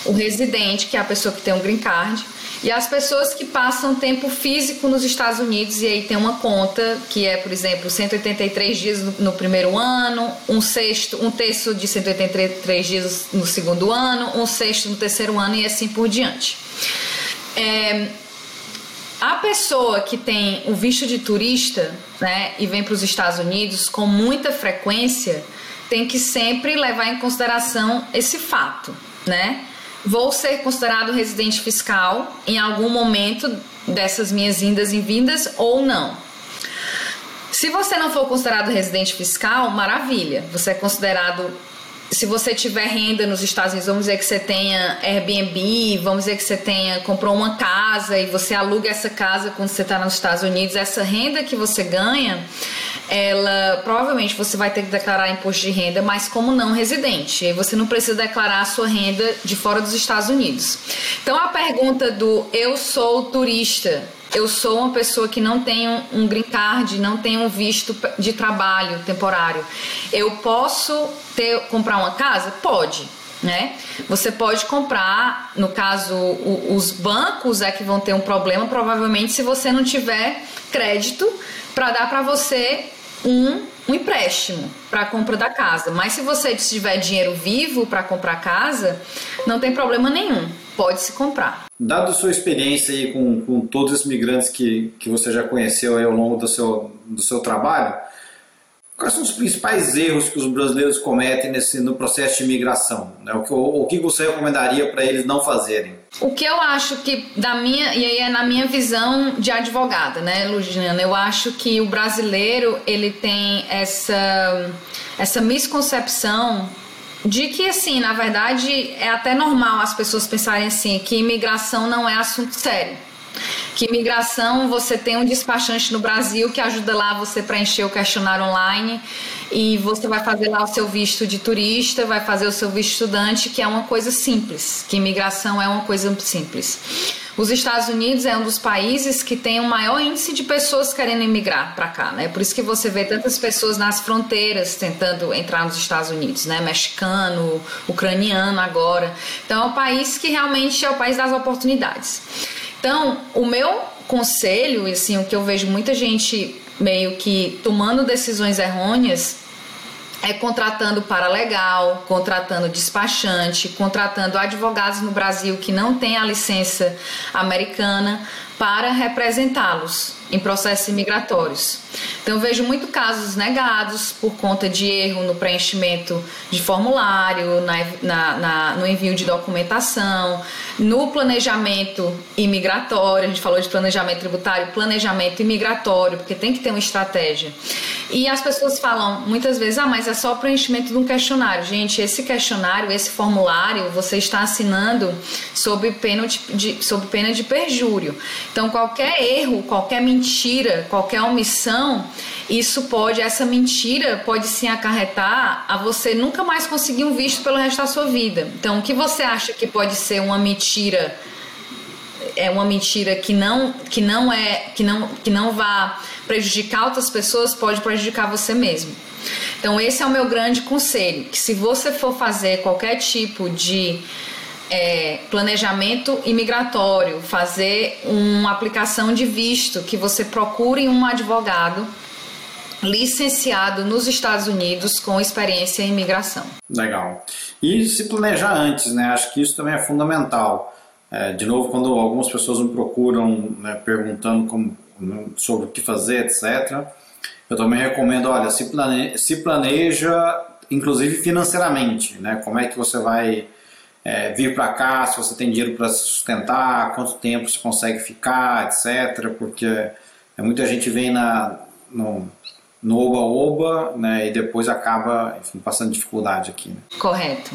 o residente, que é a pessoa que tem um green card, e as pessoas que passam tempo físico nos Estados Unidos, e aí tem uma conta que é, por exemplo, 183 dias no, no primeiro ano, um sexto, um terço de 183 dias no segundo ano, um sexto no terceiro ano e assim por diante. É, a pessoa que tem o visto de turista né, e vem para os Estados Unidos com muita frequência tem que sempre levar em consideração esse fato, né? Vou ser considerado residente fiscal em algum momento dessas minhas indas e vindas ou não. Se você não for considerado residente fiscal, maravilha, você é considerado se você tiver renda nos Estados Unidos, vamos dizer que você tenha Airbnb, vamos dizer que você tenha comprou uma casa e você aluga essa casa quando você está nos Estados Unidos, essa renda que você ganha, ela provavelmente você vai ter que declarar imposto de renda, mas como não residente, e você não precisa declarar a sua renda de fora dos Estados Unidos. Então a pergunta do eu sou turista eu sou uma pessoa que não tem um green card, não tem um visto de trabalho temporário. Eu posso ter comprar uma casa? Pode. Né? Você pode comprar, no caso, o, os bancos é que vão ter um problema, provavelmente, se você não tiver crédito para dar para você um, um empréstimo para a compra da casa. Mas se você tiver dinheiro vivo para comprar casa, não tem problema nenhum, pode se comprar. Dado sua experiência aí com, com todos os migrantes que, que você já conheceu ao longo do seu, do seu trabalho, quais são os principais erros que os brasileiros cometem nesse, no processo de imigração? Né? O, que, o, o que você recomendaria para eles não fazerem? O que eu acho que, da minha, e aí é na minha visão de advogada, né, Lugiana? Eu acho que o brasileiro ele tem essa, essa misconcepção de que, assim, na verdade, é até normal as pessoas pensarem assim, que imigração não é assunto sério. Que imigração, você tem um despachante no Brasil que ajuda lá você preencher o questionário online e você vai fazer lá o seu visto de turista, vai fazer o seu visto estudante, que é uma coisa simples, que imigração é uma coisa simples. Os Estados Unidos é um dos países que tem o maior índice de pessoas querendo emigrar para cá, né? Por isso que você vê tantas pessoas nas fronteiras tentando entrar nos Estados Unidos, né? Mexicano, ucraniano agora. Então é um país que realmente é o país das oportunidades. Então, o meu conselho, assim, o que eu vejo muita gente meio que tomando decisões errôneas é contratando paralegal, contratando despachante, contratando advogados no Brasil que não têm a licença americana para representá-los em processos imigratórios. Então, vejo muito casos negados por conta de erro no preenchimento de formulário, na, na, na, no envio de documentação, no planejamento imigratório. A gente falou de planejamento tributário, planejamento imigratório, porque tem que ter uma estratégia. E as pessoas falam muitas vezes: ah, mas é só preenchimento de um questionário. Gente, esse questionário, esse formulário, você está assinando sob pena de, de, sob pena de perjúrio. Então, qualquer erro, qualquer mentira, qualquer omissão, isso pode, essa mentira pode sim acarretar a você nunca mais conseguir um visto pelo resto da sua vida. Então, o que você acha que pode ser uma mentira? É uma mentira que não, que não é, que não, que não vá prejudicar outras pessoas, pode prejudicar você mesmo. Então, esse é o meu grande conselho: que se você for fazer qualquer tipo de é, planejamento imigratório, fazer uma aplicação de visto, que você procure um advogado licenciado nos Estados Unidos com experiência em imigração. Legal. E se planejar antes, né? Acho que isso também é fundamental. É, de novo, quando algumas pessoas me procuram né, perguntando como, né, sobre o que fazer, etc., eu também recomendo, olha, se planeja, se planeja inclusive financeiramente, né? Como é que você vai é, vir para cá, se você tem dinheiro para se sustentar, quanto tempo você consegue ficar, etc. Porque é, muita gente vem na, no, no oba-oba né, e depois acaba enfim, passando dificuldade aqui. Né? Correto.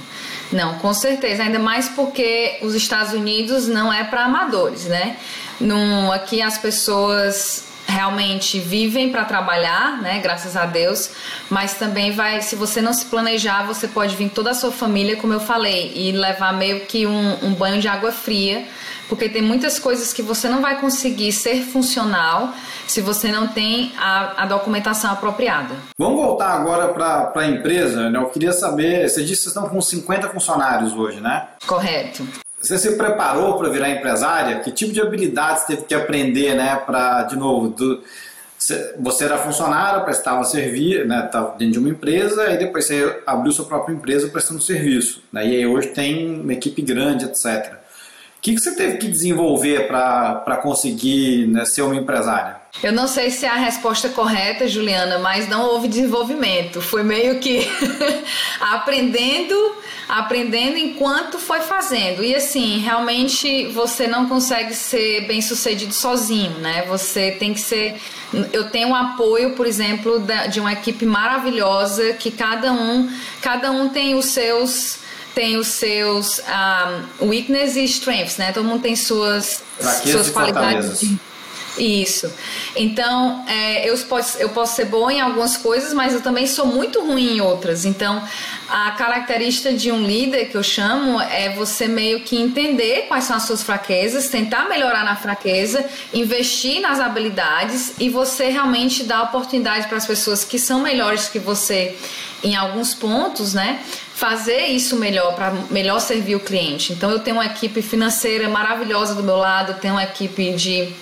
Não, com certeza. Ainda mais porque os Estados Unidos não é para amadores, né? Num, aqui as pessoas realmente vivem para trabalhar, né? Graças a Deus. Mas também vai, se você não se planejar, você pode vir toda a sua família, como eu falei, e levar meio que um, um banho de água fria, porque tem muitas coisas que você não vai conseguir ser funcional se você não tem a, a documentação apropriada. Vamos voltar agora para a empresa. Né? Eu queria saber, você disse que vocês estão com 50 funcionários hoje, né? Correto. Você se preparou para virar empresária? Que tipo de habilidades teve que aprender, né? Para, de novo, do, você era funcionário, prestava serviço, né? Estava dentro de uma empresa e depois você abriu sua própria empresa prestando serviço. Né? E aí hoje tem uma equipe grande, etc. O que, que você teve que desenvolver para conseguir né, ser uma empresária? Eu não sei se é a resposta correta, Juliana, mas não houve desenvolvimento. Foi meio que aprendendo, aprendendo enquanto foi fazendo. E assim, realmente você não consegue ser bem sucedido sozinho, né? Você tem que ser. Eu tenho um apoio, por exemplo, de uma equipe maravilhosa que cada um, cada um tem os seus tem os seus um, weaknesses e strengths, né? Todo mundo tem suas, suas qualidades. Isso. Então, é, eu, posso, eu posso ser boa em algumas coisas, mas eu também sou muito ruim em outras. Então, a característica de um líder que eu chamo é você meio que entender quais são as suas fraquezas, tentar melhorar na fraqueza, investir nas habilidades e você realmente dar oportunidade para as pessoas que são melhores que você em alguns pontos, né? Fazer isso melhor para melhor servir o cliente. Então, eu tenho uma equipe financeira maravilhosa do meu lado, tenho uma equipe de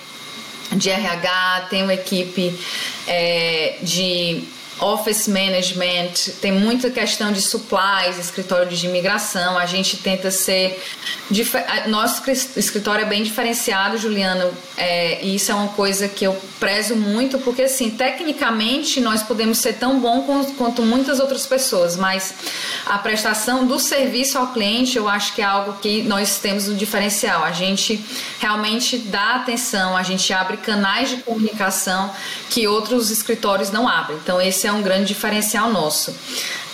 de RH, tem uma equipe é, de office management, tem muita questão de supplies, escritório de imigração. A gente tenta ser. Nosso escritório é bem diferenciado, Juliano, é, e isso é uma coisa que eu prezo muito, porque, assim, tecnicamente nós podemos ser tão bom quanto muitas outras pessoas, mas a prestação do serviço ao cliente eu acho que é algo que nós temos um diferencial. A gente realmente dá atenção, a gente abre canais de comunicação que outros escritórios não abrem. Então, esse é um grande diferencial nosso.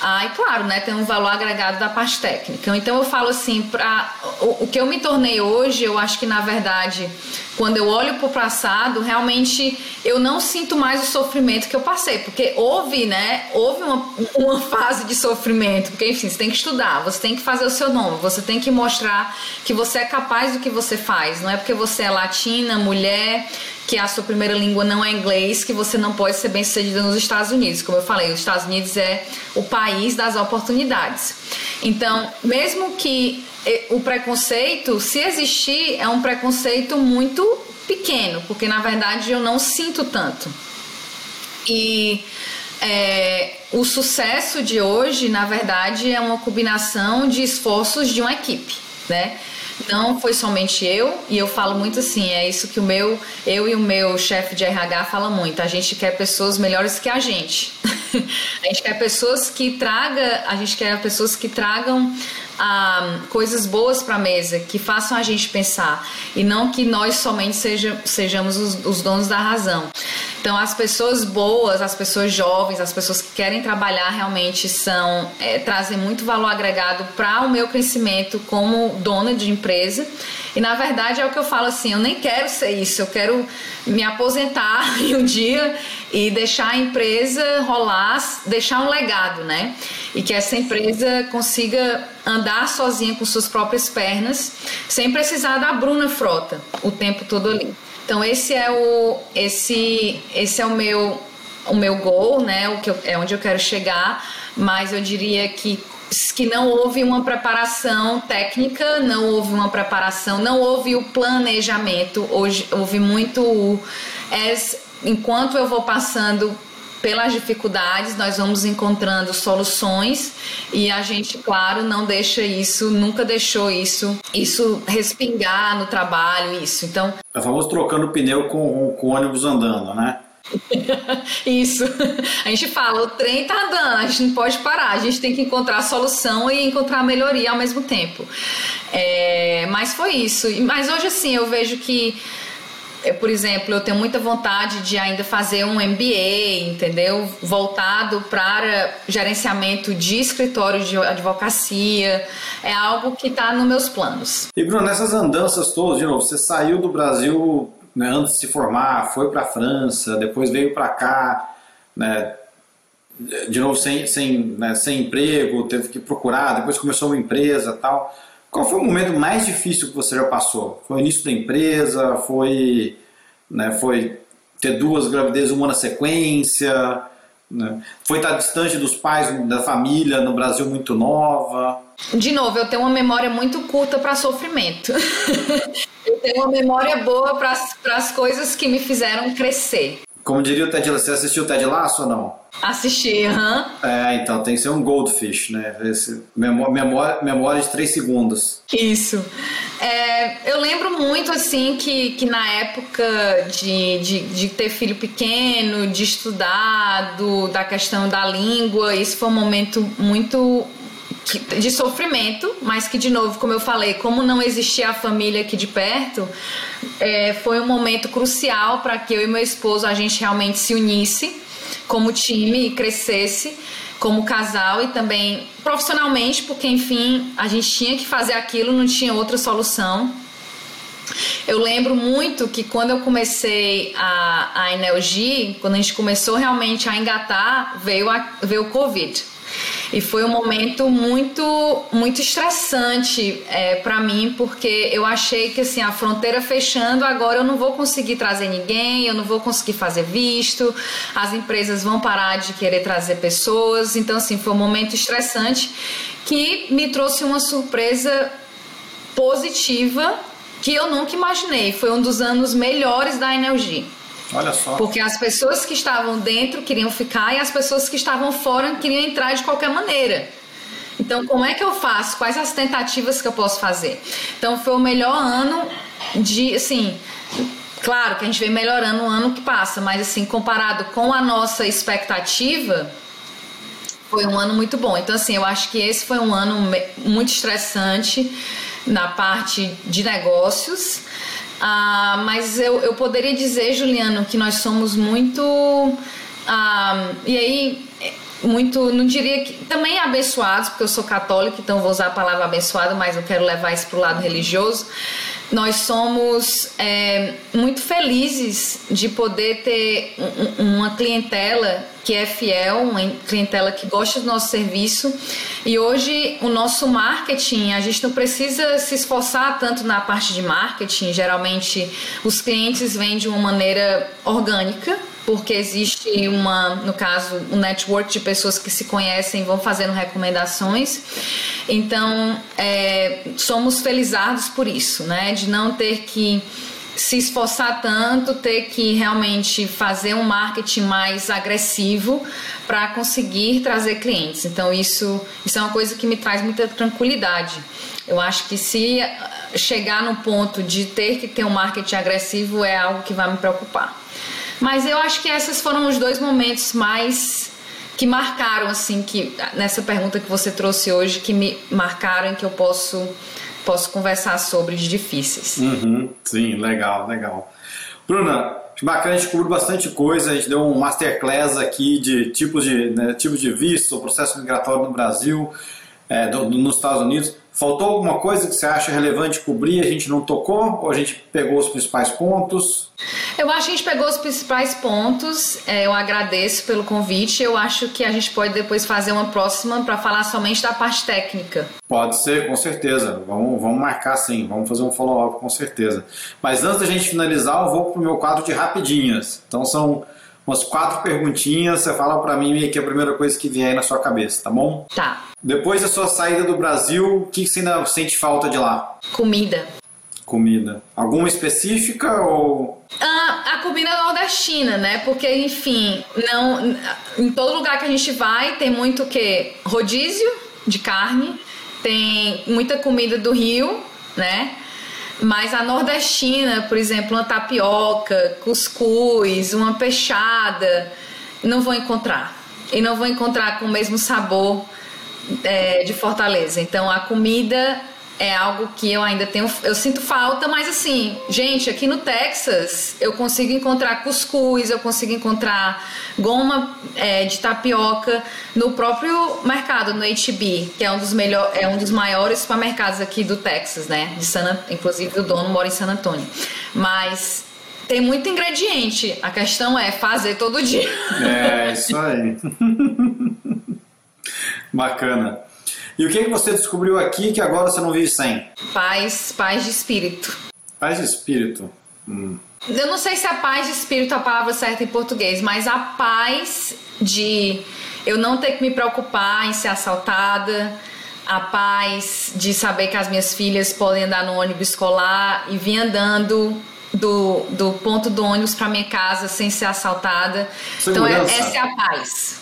Ah, e claro, né, tem um valor agregado da parte técnica. Então eu falo assim, para o, o, que eu me tornei hoje, eu acho que na verdade, quando eu olho para o passado, realmente eu não sinto mais o sofrimento que eu passei, porque houve, né, houve uma, uma fase de sofrimento, porque enfim, você tem que estudar, você tem que fazer o seu nome, você tem que mostrar que você é capaz do que você faz, não é porque você é latina, mulher, que a sua primeira língua não é inglês, que você não pode ser bem sucedida nos Estados Unidos. Como eu falei, os Estados Unidos é o país das oportunidades. Então, mesmo que eh, o preconceito, se existir, é um preconceito muito pequeno, porque na verdade eu não sinto tanto. E é, o sucesso de hoje, na verdade, é uma combinação de esforços de uma equipe, né? Não foi somente eu, e eu falo muito assim, é isso que o meu, eu e o meu chefe de RH fala muito. A gente quer pessoas melhores que a gente. a gente quer pessoas que traga, a gente quer pessoas que tragam ah, coisas boas para a mesa, que façam a gente pensar e não que nós somente seja, sejamos os, os donos da razão. Então, as pessoas boas, as pessoas jovens, as pessoas que querem trabalhar realmente são é, trazem muito valor agregado para o meu crescimento como dona de empresa. E na verdade é o que eu falo assim: eu nem quero ser isso, eu quero me aposentar um dia e deixar a empresa rolar, deixar um legado, né? E que essa empresa consiga andar sozinha com suas próprias pernas, sem precisar da Bruna Frota o tempo todo ali. Então esse é o esse esse é o meu o meu goal, né? O que eu, é onde eu quero chegar, mas eu diria que que não houve uma preparação técnica, não houve uma preparação, não houve o planejamento. Hoje houve muito as, enquanto eu vou passando pelas dificuldades, nós vamos encontrando soluções e a gente, claro, não deixa isso, nunca deixou isso, isso respingar no trabalho, isso. Então, é famoso trocando pneu com, com ônibus andando, né? Isso. A gente fala, o trem tá andando, a gente não pode parar, a gente tem que encontrar solução e encontrar melhoria ao mesmo tempo. É, mas foi isso. Mas hoje, assim, eu vejo que eu, por exemplo, eu tenho muita vontade de ainda fazer um MBA, entendeu? Voltado para gerenciamento de escritório de advocacia. É algo que está nos meus planos. E Bruno, nessas andanças todas, de novo, você saiu do Brasil né, antes de se formar, foi para a França, depois veio para cá, né? De novo, sem, sem, né, sem emprego, teve que procurar, depois começou uma empresa tal. Qual foi o momento mais difícil que você já passou? Foi o início da empresa? Foi, né, foi ter duas gravidezes, uma na sequência? Né? Foi estar distante dos pais, da família, no Brasil muito nova? De novo, eu tenho uma memória muito curta para sofrimento. eu tenho uma memória boa para as coisas que me fizeram crescer. Como diria o Ted Lasso, você assistiu o Ted Lasso ou não? Assisti, aham. Uhum. É, então tem que ser um goldfish, né? Esse, memória, memória de três segundos. Isso. É, eu lembro muito, assim, que, que na época de, de, de ter filho pequeno, de estudar, do, da questão da língua, isso foi um momento muito de sofrimento, mas que, de novo, como eu falei, como não existia a família aqui de perto, é, foi um momento crucial para que eu e meu esposo a gente realmente se unisse como time e crescesse como casal e também profissionalmente, porque enfim a gente tinha que fazer aquilo, não tinha outra solução. Eu lembro muito que quando eu comecei a, a Enelgi, quando a gente começou realmente a engatar, veio, a, veio o Covid. E foi um momento muito, muito estressante é, para mim, porque eu achei que assim, a fronteira fechando, agora eu não vou conseguir trazer ninguém, eu não vou conseguir fazer visto, as empresas vão parar de querer trazer pessoas. Então, assim, foi um momento estressante que me trouxe uma surpresa positiva que eu nunca imaginei. Foi um dos anos melhores da Energia. Olha só. Porque as pessoas que estavam dentro queriam ficar e as pessoas que estavam fora queriam entrar de qualquer maneira. Então, como é que eu faço? Quais as tentativas que eu posso fazer? Então, foi o melhor ano de, assim, claro que a gente vem melhorando o ano que passa, mas assim, comparado com a nossa expectativa, foi um ano muito bom. Então, assim, eu acho que esse foi um ano muito estressante na parte de negócios, ah, mas eu, eu poderia dizer, Juliano, que nós somos muito. Ah, e aí, muito, não diria que. Também abençoados, porque eu sou católica, então vou usar a palavra abençoado, mas eu quero levar isso para o lado religioso. Nós somos é, muito felizes de poder ter uma clientela que é fiel, uma clientela que gosta do nosso serviço. E hoje o nosso marketing, a gente não precisa se esforçar tanto na parte de marketing. Geralmente os clientes vêm de uma maneira orgânica, porque existe uma, no caso, um network de pessoas que se conhecem vão fazendo recomendações. Então, é, somos felizardos por isso, né? De não ter que se esforçar tanto, ter que realmente fazer um marketing mais agressivo para conseguir trazer clientes. Então isso, isso é uma coisa que me traz muita tranquilidade. Eu acho que se chegar no ponto de ter que ter um marketing agressivo é algo que vai me preocupar. Mas eu acho que esses foram os dois momentos mais que marcaram assim que nessa pergunta que você trouxe hoje que me marcaram que eu posso posso conversar sobre os difíceis. Uhum, sim, legal, legal. Bruna, bacana, a gente cobriu bastante coisa, a gente deu um masterclass aqui de tipos de, né, tipos de visto, processo migratório no Brasil, é, do, do, nos Estados Unidos. Faltou alguma coisa que você acha relevante cobrir? A gente não tocou ou a gente pegou os principais pontos? Eu acho que a gente pegou os principais pontos. É, eu agradeço pelo convite. Eu acho que a gente pode depois fazer uma próxima para falar somente da parte técnica. Pode ser, com certeza. Vamos, vamos marcar sim. Vamos fazer um follow-up com certeza. Mas antes da gente finalizar, eu vou para o meu quadro de rapidinhas. Então são umas quatro perguntinhas. Você fala para mim que é a primeira coisa que vier aí na sua cabeça, tá bom? Tá. Depois da sua saída do Brasil, o que você ainda sente falta de lá? Comida. Comida. Alguma específica ou. Ah, a comida nordestina, né? Porque, enfim, não. Em todo lugar que a gente vai tem muito o quê? Rodízio de carne, tem muita comida do Rio, né? Mas a nordestina, por exemplo, uma tapioca, cuscuz, uma peixada, não vou encontrar. E não vou encontrar com o mesmo sabor é, de Fortaleza. Então a comida é algo que eu ainda tenho, eu sinto falta, mas assim, gente, aqui no Texas eu consigo encontrar cuscuz, eu consigo encontrar goma é, de tapioca no próprio mercado, no HB, que é um dos melhor, é um dos maiores supermercados aqui do Texas, né? De San, inclusive o dono mora em San Antônio. Mas tem muito ingrediente. A questão é fazer todo dia. É, isso aí. Bacana. E o que, que você descobriu aqui que agora você não vive sem? Paz, paz de espírito. Paz de espírito. Hum. Eu não sei se a paz de espírito é a palavra certa em português, mas a paz de eu não ter que me preocupar em ser assaltada, a paz de saber que as minhas filhas podem andar no ônibus escolar e vir andando do, do ponto do ônibus para minha casa sem ser assaltada. Segurança. Então, é, essa é a paz.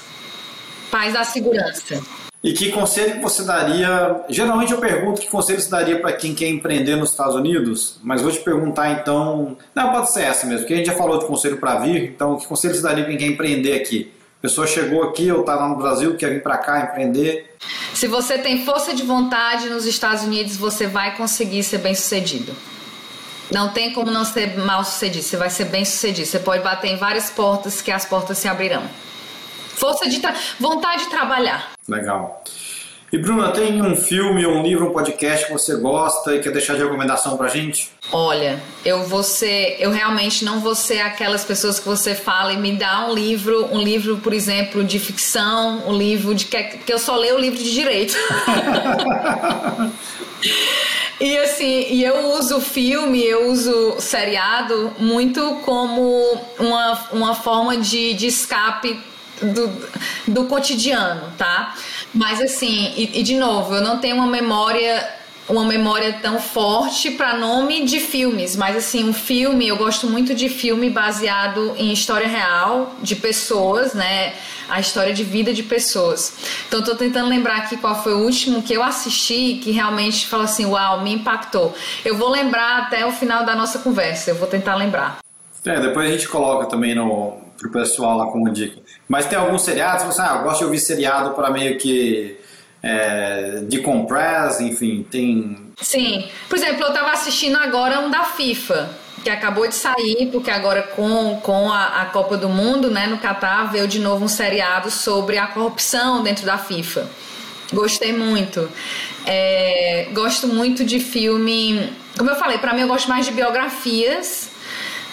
Paz da segurança. E que conselho você daria? Geralmente eu pergunto que conselho você daria para quem quer empreender nos Estados Unidos, mas vou te perguntar então. Não, pode ser essa mesmo, porque a gente já falou de conselho para vir, então que conselho você daria para quem quer empreender aqui? A pessoa chegou aqui ou está lá no Brasil, quer vir para cá empreender. Se você tem força de vontade nos Estados Unidos, você vai conseguir ser bem sucedido. Não tem como não ser mal sucedido, você vai ser bem sucedido. Você pode bater em várias portas que as portas se abrirão. Força de vontade de trabalhar. Legal. E Bruna, tem um filme, um livro, um podcast que você gosta e quer deixar de recomendação pra gente? Olha, eu vou ser, eu realmente não vou ser aquelas pessoas que você fala e me dá um livro, um livro, por exemplo, de ficção, um livro de que, que eu só leio o livro de direito. E assim, e eu uso filme, eu uso seriado muito como uma, uma forma de, de escape do, do cotidiano, tá? Mas assim, e, e de novo, eu não tenho uma memória uma memória tão forte para nome de filmes, mas assim, um filme, eu gosto muito de filme baseado em história real de pessoas, né? A história de vida de pessoas. Então tô tentando lembrar aqui qual foi o último que eu assisti que realmente falou assim, uau, me impactou. Eu vou lembrar até o final da nossa conversa, eu vou tentar lembrar. É, depois a gente coloca também no pro pessoal lá como dica. Mas tem alguns seriados, você, ah, eu gosto de ouvir seriado para meio que é, de compress, enfim, tem. Sim. Por exemplo, eu estava assistindo agora um da FIFA, que acabou de sair, porque agora com, com a, a Copa do Mundo, né, no Catar, veio de novo um seriado sobre a corrupção dentro da FIFA. Gostei muito. É, gosto muito de filme. Como eu falei, para mim eu gosto mais de biografias.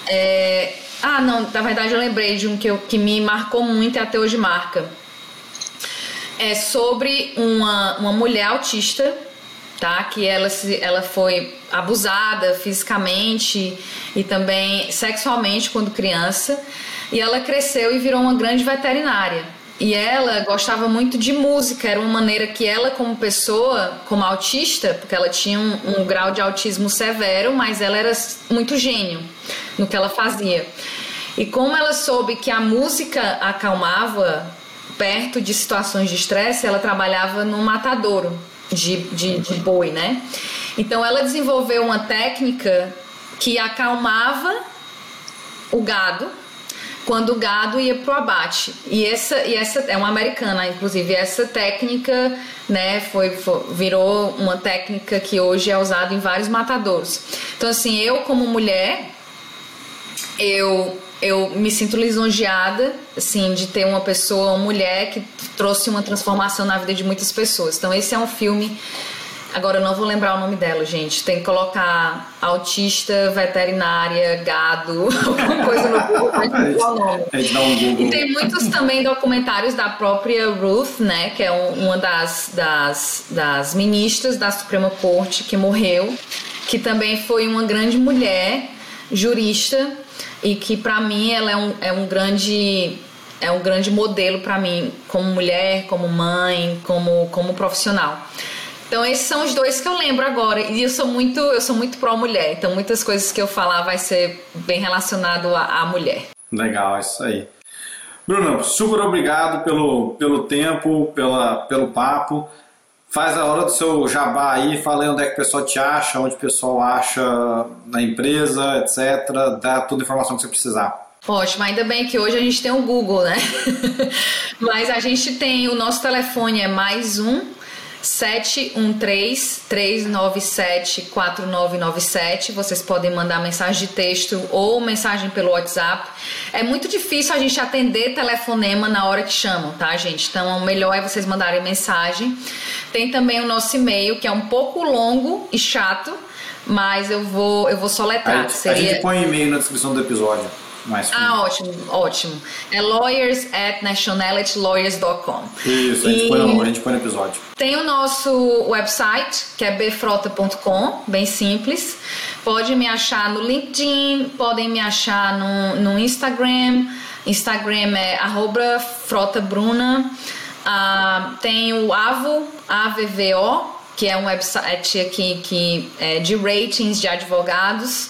É, ah, não, na verdade eu lembrei de um que, eu, que me marcou muito e até hoje marca. É sobre uma, uma mulher autista, tá? Que ela, se, ela foi abusada fisicamente e também sexualmente quando criança. E ela cresceu e virou uma grande veterinária. E ela gostava muito de música, era uma maneira que ela, como pessoa, como autista, porque ela tinha um, um grau de autismo severo, mas ela era muito gênio no que ela fazia. E como ela soube que a música acalmava perto de situações de estresse, ela trabalhava no matadouro. de, de, de boi, né? Então ela desenvolveu uma técnica que acalmava o gado quando o gado ia pro abate. E essa, e essa é uma americana, inclusive. Essa técnica, né, foi, foi, virou uma técnica que hoje é usada em vários matadouros. Então, assim, eu como mulher, eu eu me sinto lisonjeada, assim, de ter uma pessoa, uma mulher que trouxe uma transformação na vida de muitas pessoas. Então, esse é um filme Agora eu não vou lembrar o nome dela, gente. Tem que colocar autista, veterinária, gado, alguma coisa no Google pra o nome. E tem muitos também documentários da própria Ruth, né? Que é uma das, das, das ministras da Suprema Corte que morreu, que também foi uma grande mulher, jurista, e que para mim ela é um, é um grande é um grande modelo para mim como mulher, como mãe, como como profissional. Então esses são os dois que eu lembro agora. E eu sou muito, eu sou muito pró mulher. Então muitas coisas que eu falar vai ser bem relacionado à, à mulher. Legal, isso aí. Bruno, super obrigado pelo, pelo tempo, pela, pelo papo. Faz a hora do seu jabá aí, fala aí onde é que o pessoal te acha, onde o pessoal acha na empresa, etc. Dá toda a informação que você precisar. Ótimo, ainda bem que hoje a gente tem o Google, né? Mas a gente tem, o nosso telefone é mais um 713-397-4997. Vocês podem mandar mensagem de texto ou mensagem pelo WhatsApp. É muito difícil a gente atender telefonema na hora que chamam, tá, gente? Então, o melhor é vocês mandarem mensagem. Tem também o nosso e-mail, que é um pouco longo e chato, mas eu vou, eu vou soletrar. A, Seria... a gente põe e-mail na descrição do episódio mais Ah, ótimo, ótimo. É lawyers at nationalitylawyers.com. Isso, a gente, põe no, a gente põe no episódio. Tem o nosso website, que é bfrota.com, bem simples. Pode me achar no LinkedIn, podem me achar no, no Instagram. Instagram é arroba frotabruna. Ah, tem o AVO, AVVO, que é um website aqui que é de ratings de advogados.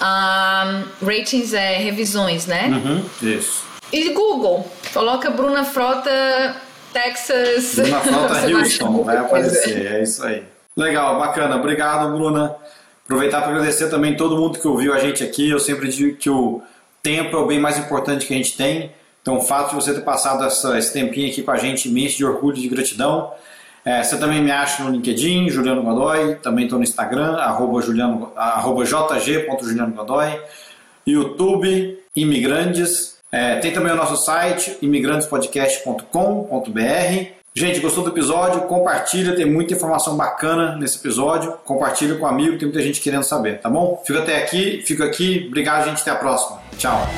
Um, ratings é revisões, né? Uhum, isso. E Google, coloca Bruna Frota, Texas. Bruna Frota Houston, vai aparecer, é isso aí. Legal, bacana. Obrigado, Bruna. Aproveitar para agradecer também todo mundo que ouviu a gente aqui. Eu sempre digo que o tempo é o bem mais importante que a gente tem. Então, o fato de você ter passado essa, esse tempinho aqui com a gente, imenso de orgulho e de gratidão. É, você também me acha no LinkedIn, Juliano Godoy, também estou no Instagram, arroba, Juliano, arroba jg.juliano Godoy, YouTube, Imigrantes, é, tem também o nosso site, imigrantespodcast.com.br. Gente, gostou do episódio? Compartilha, tem muita informação bacana nesse episódio. Compartilha com um amigo, tem muita gente querendo saber, tá bom? Fica até aqui, fico aqui. Obrigado, gente. Até a próxima. Tchau.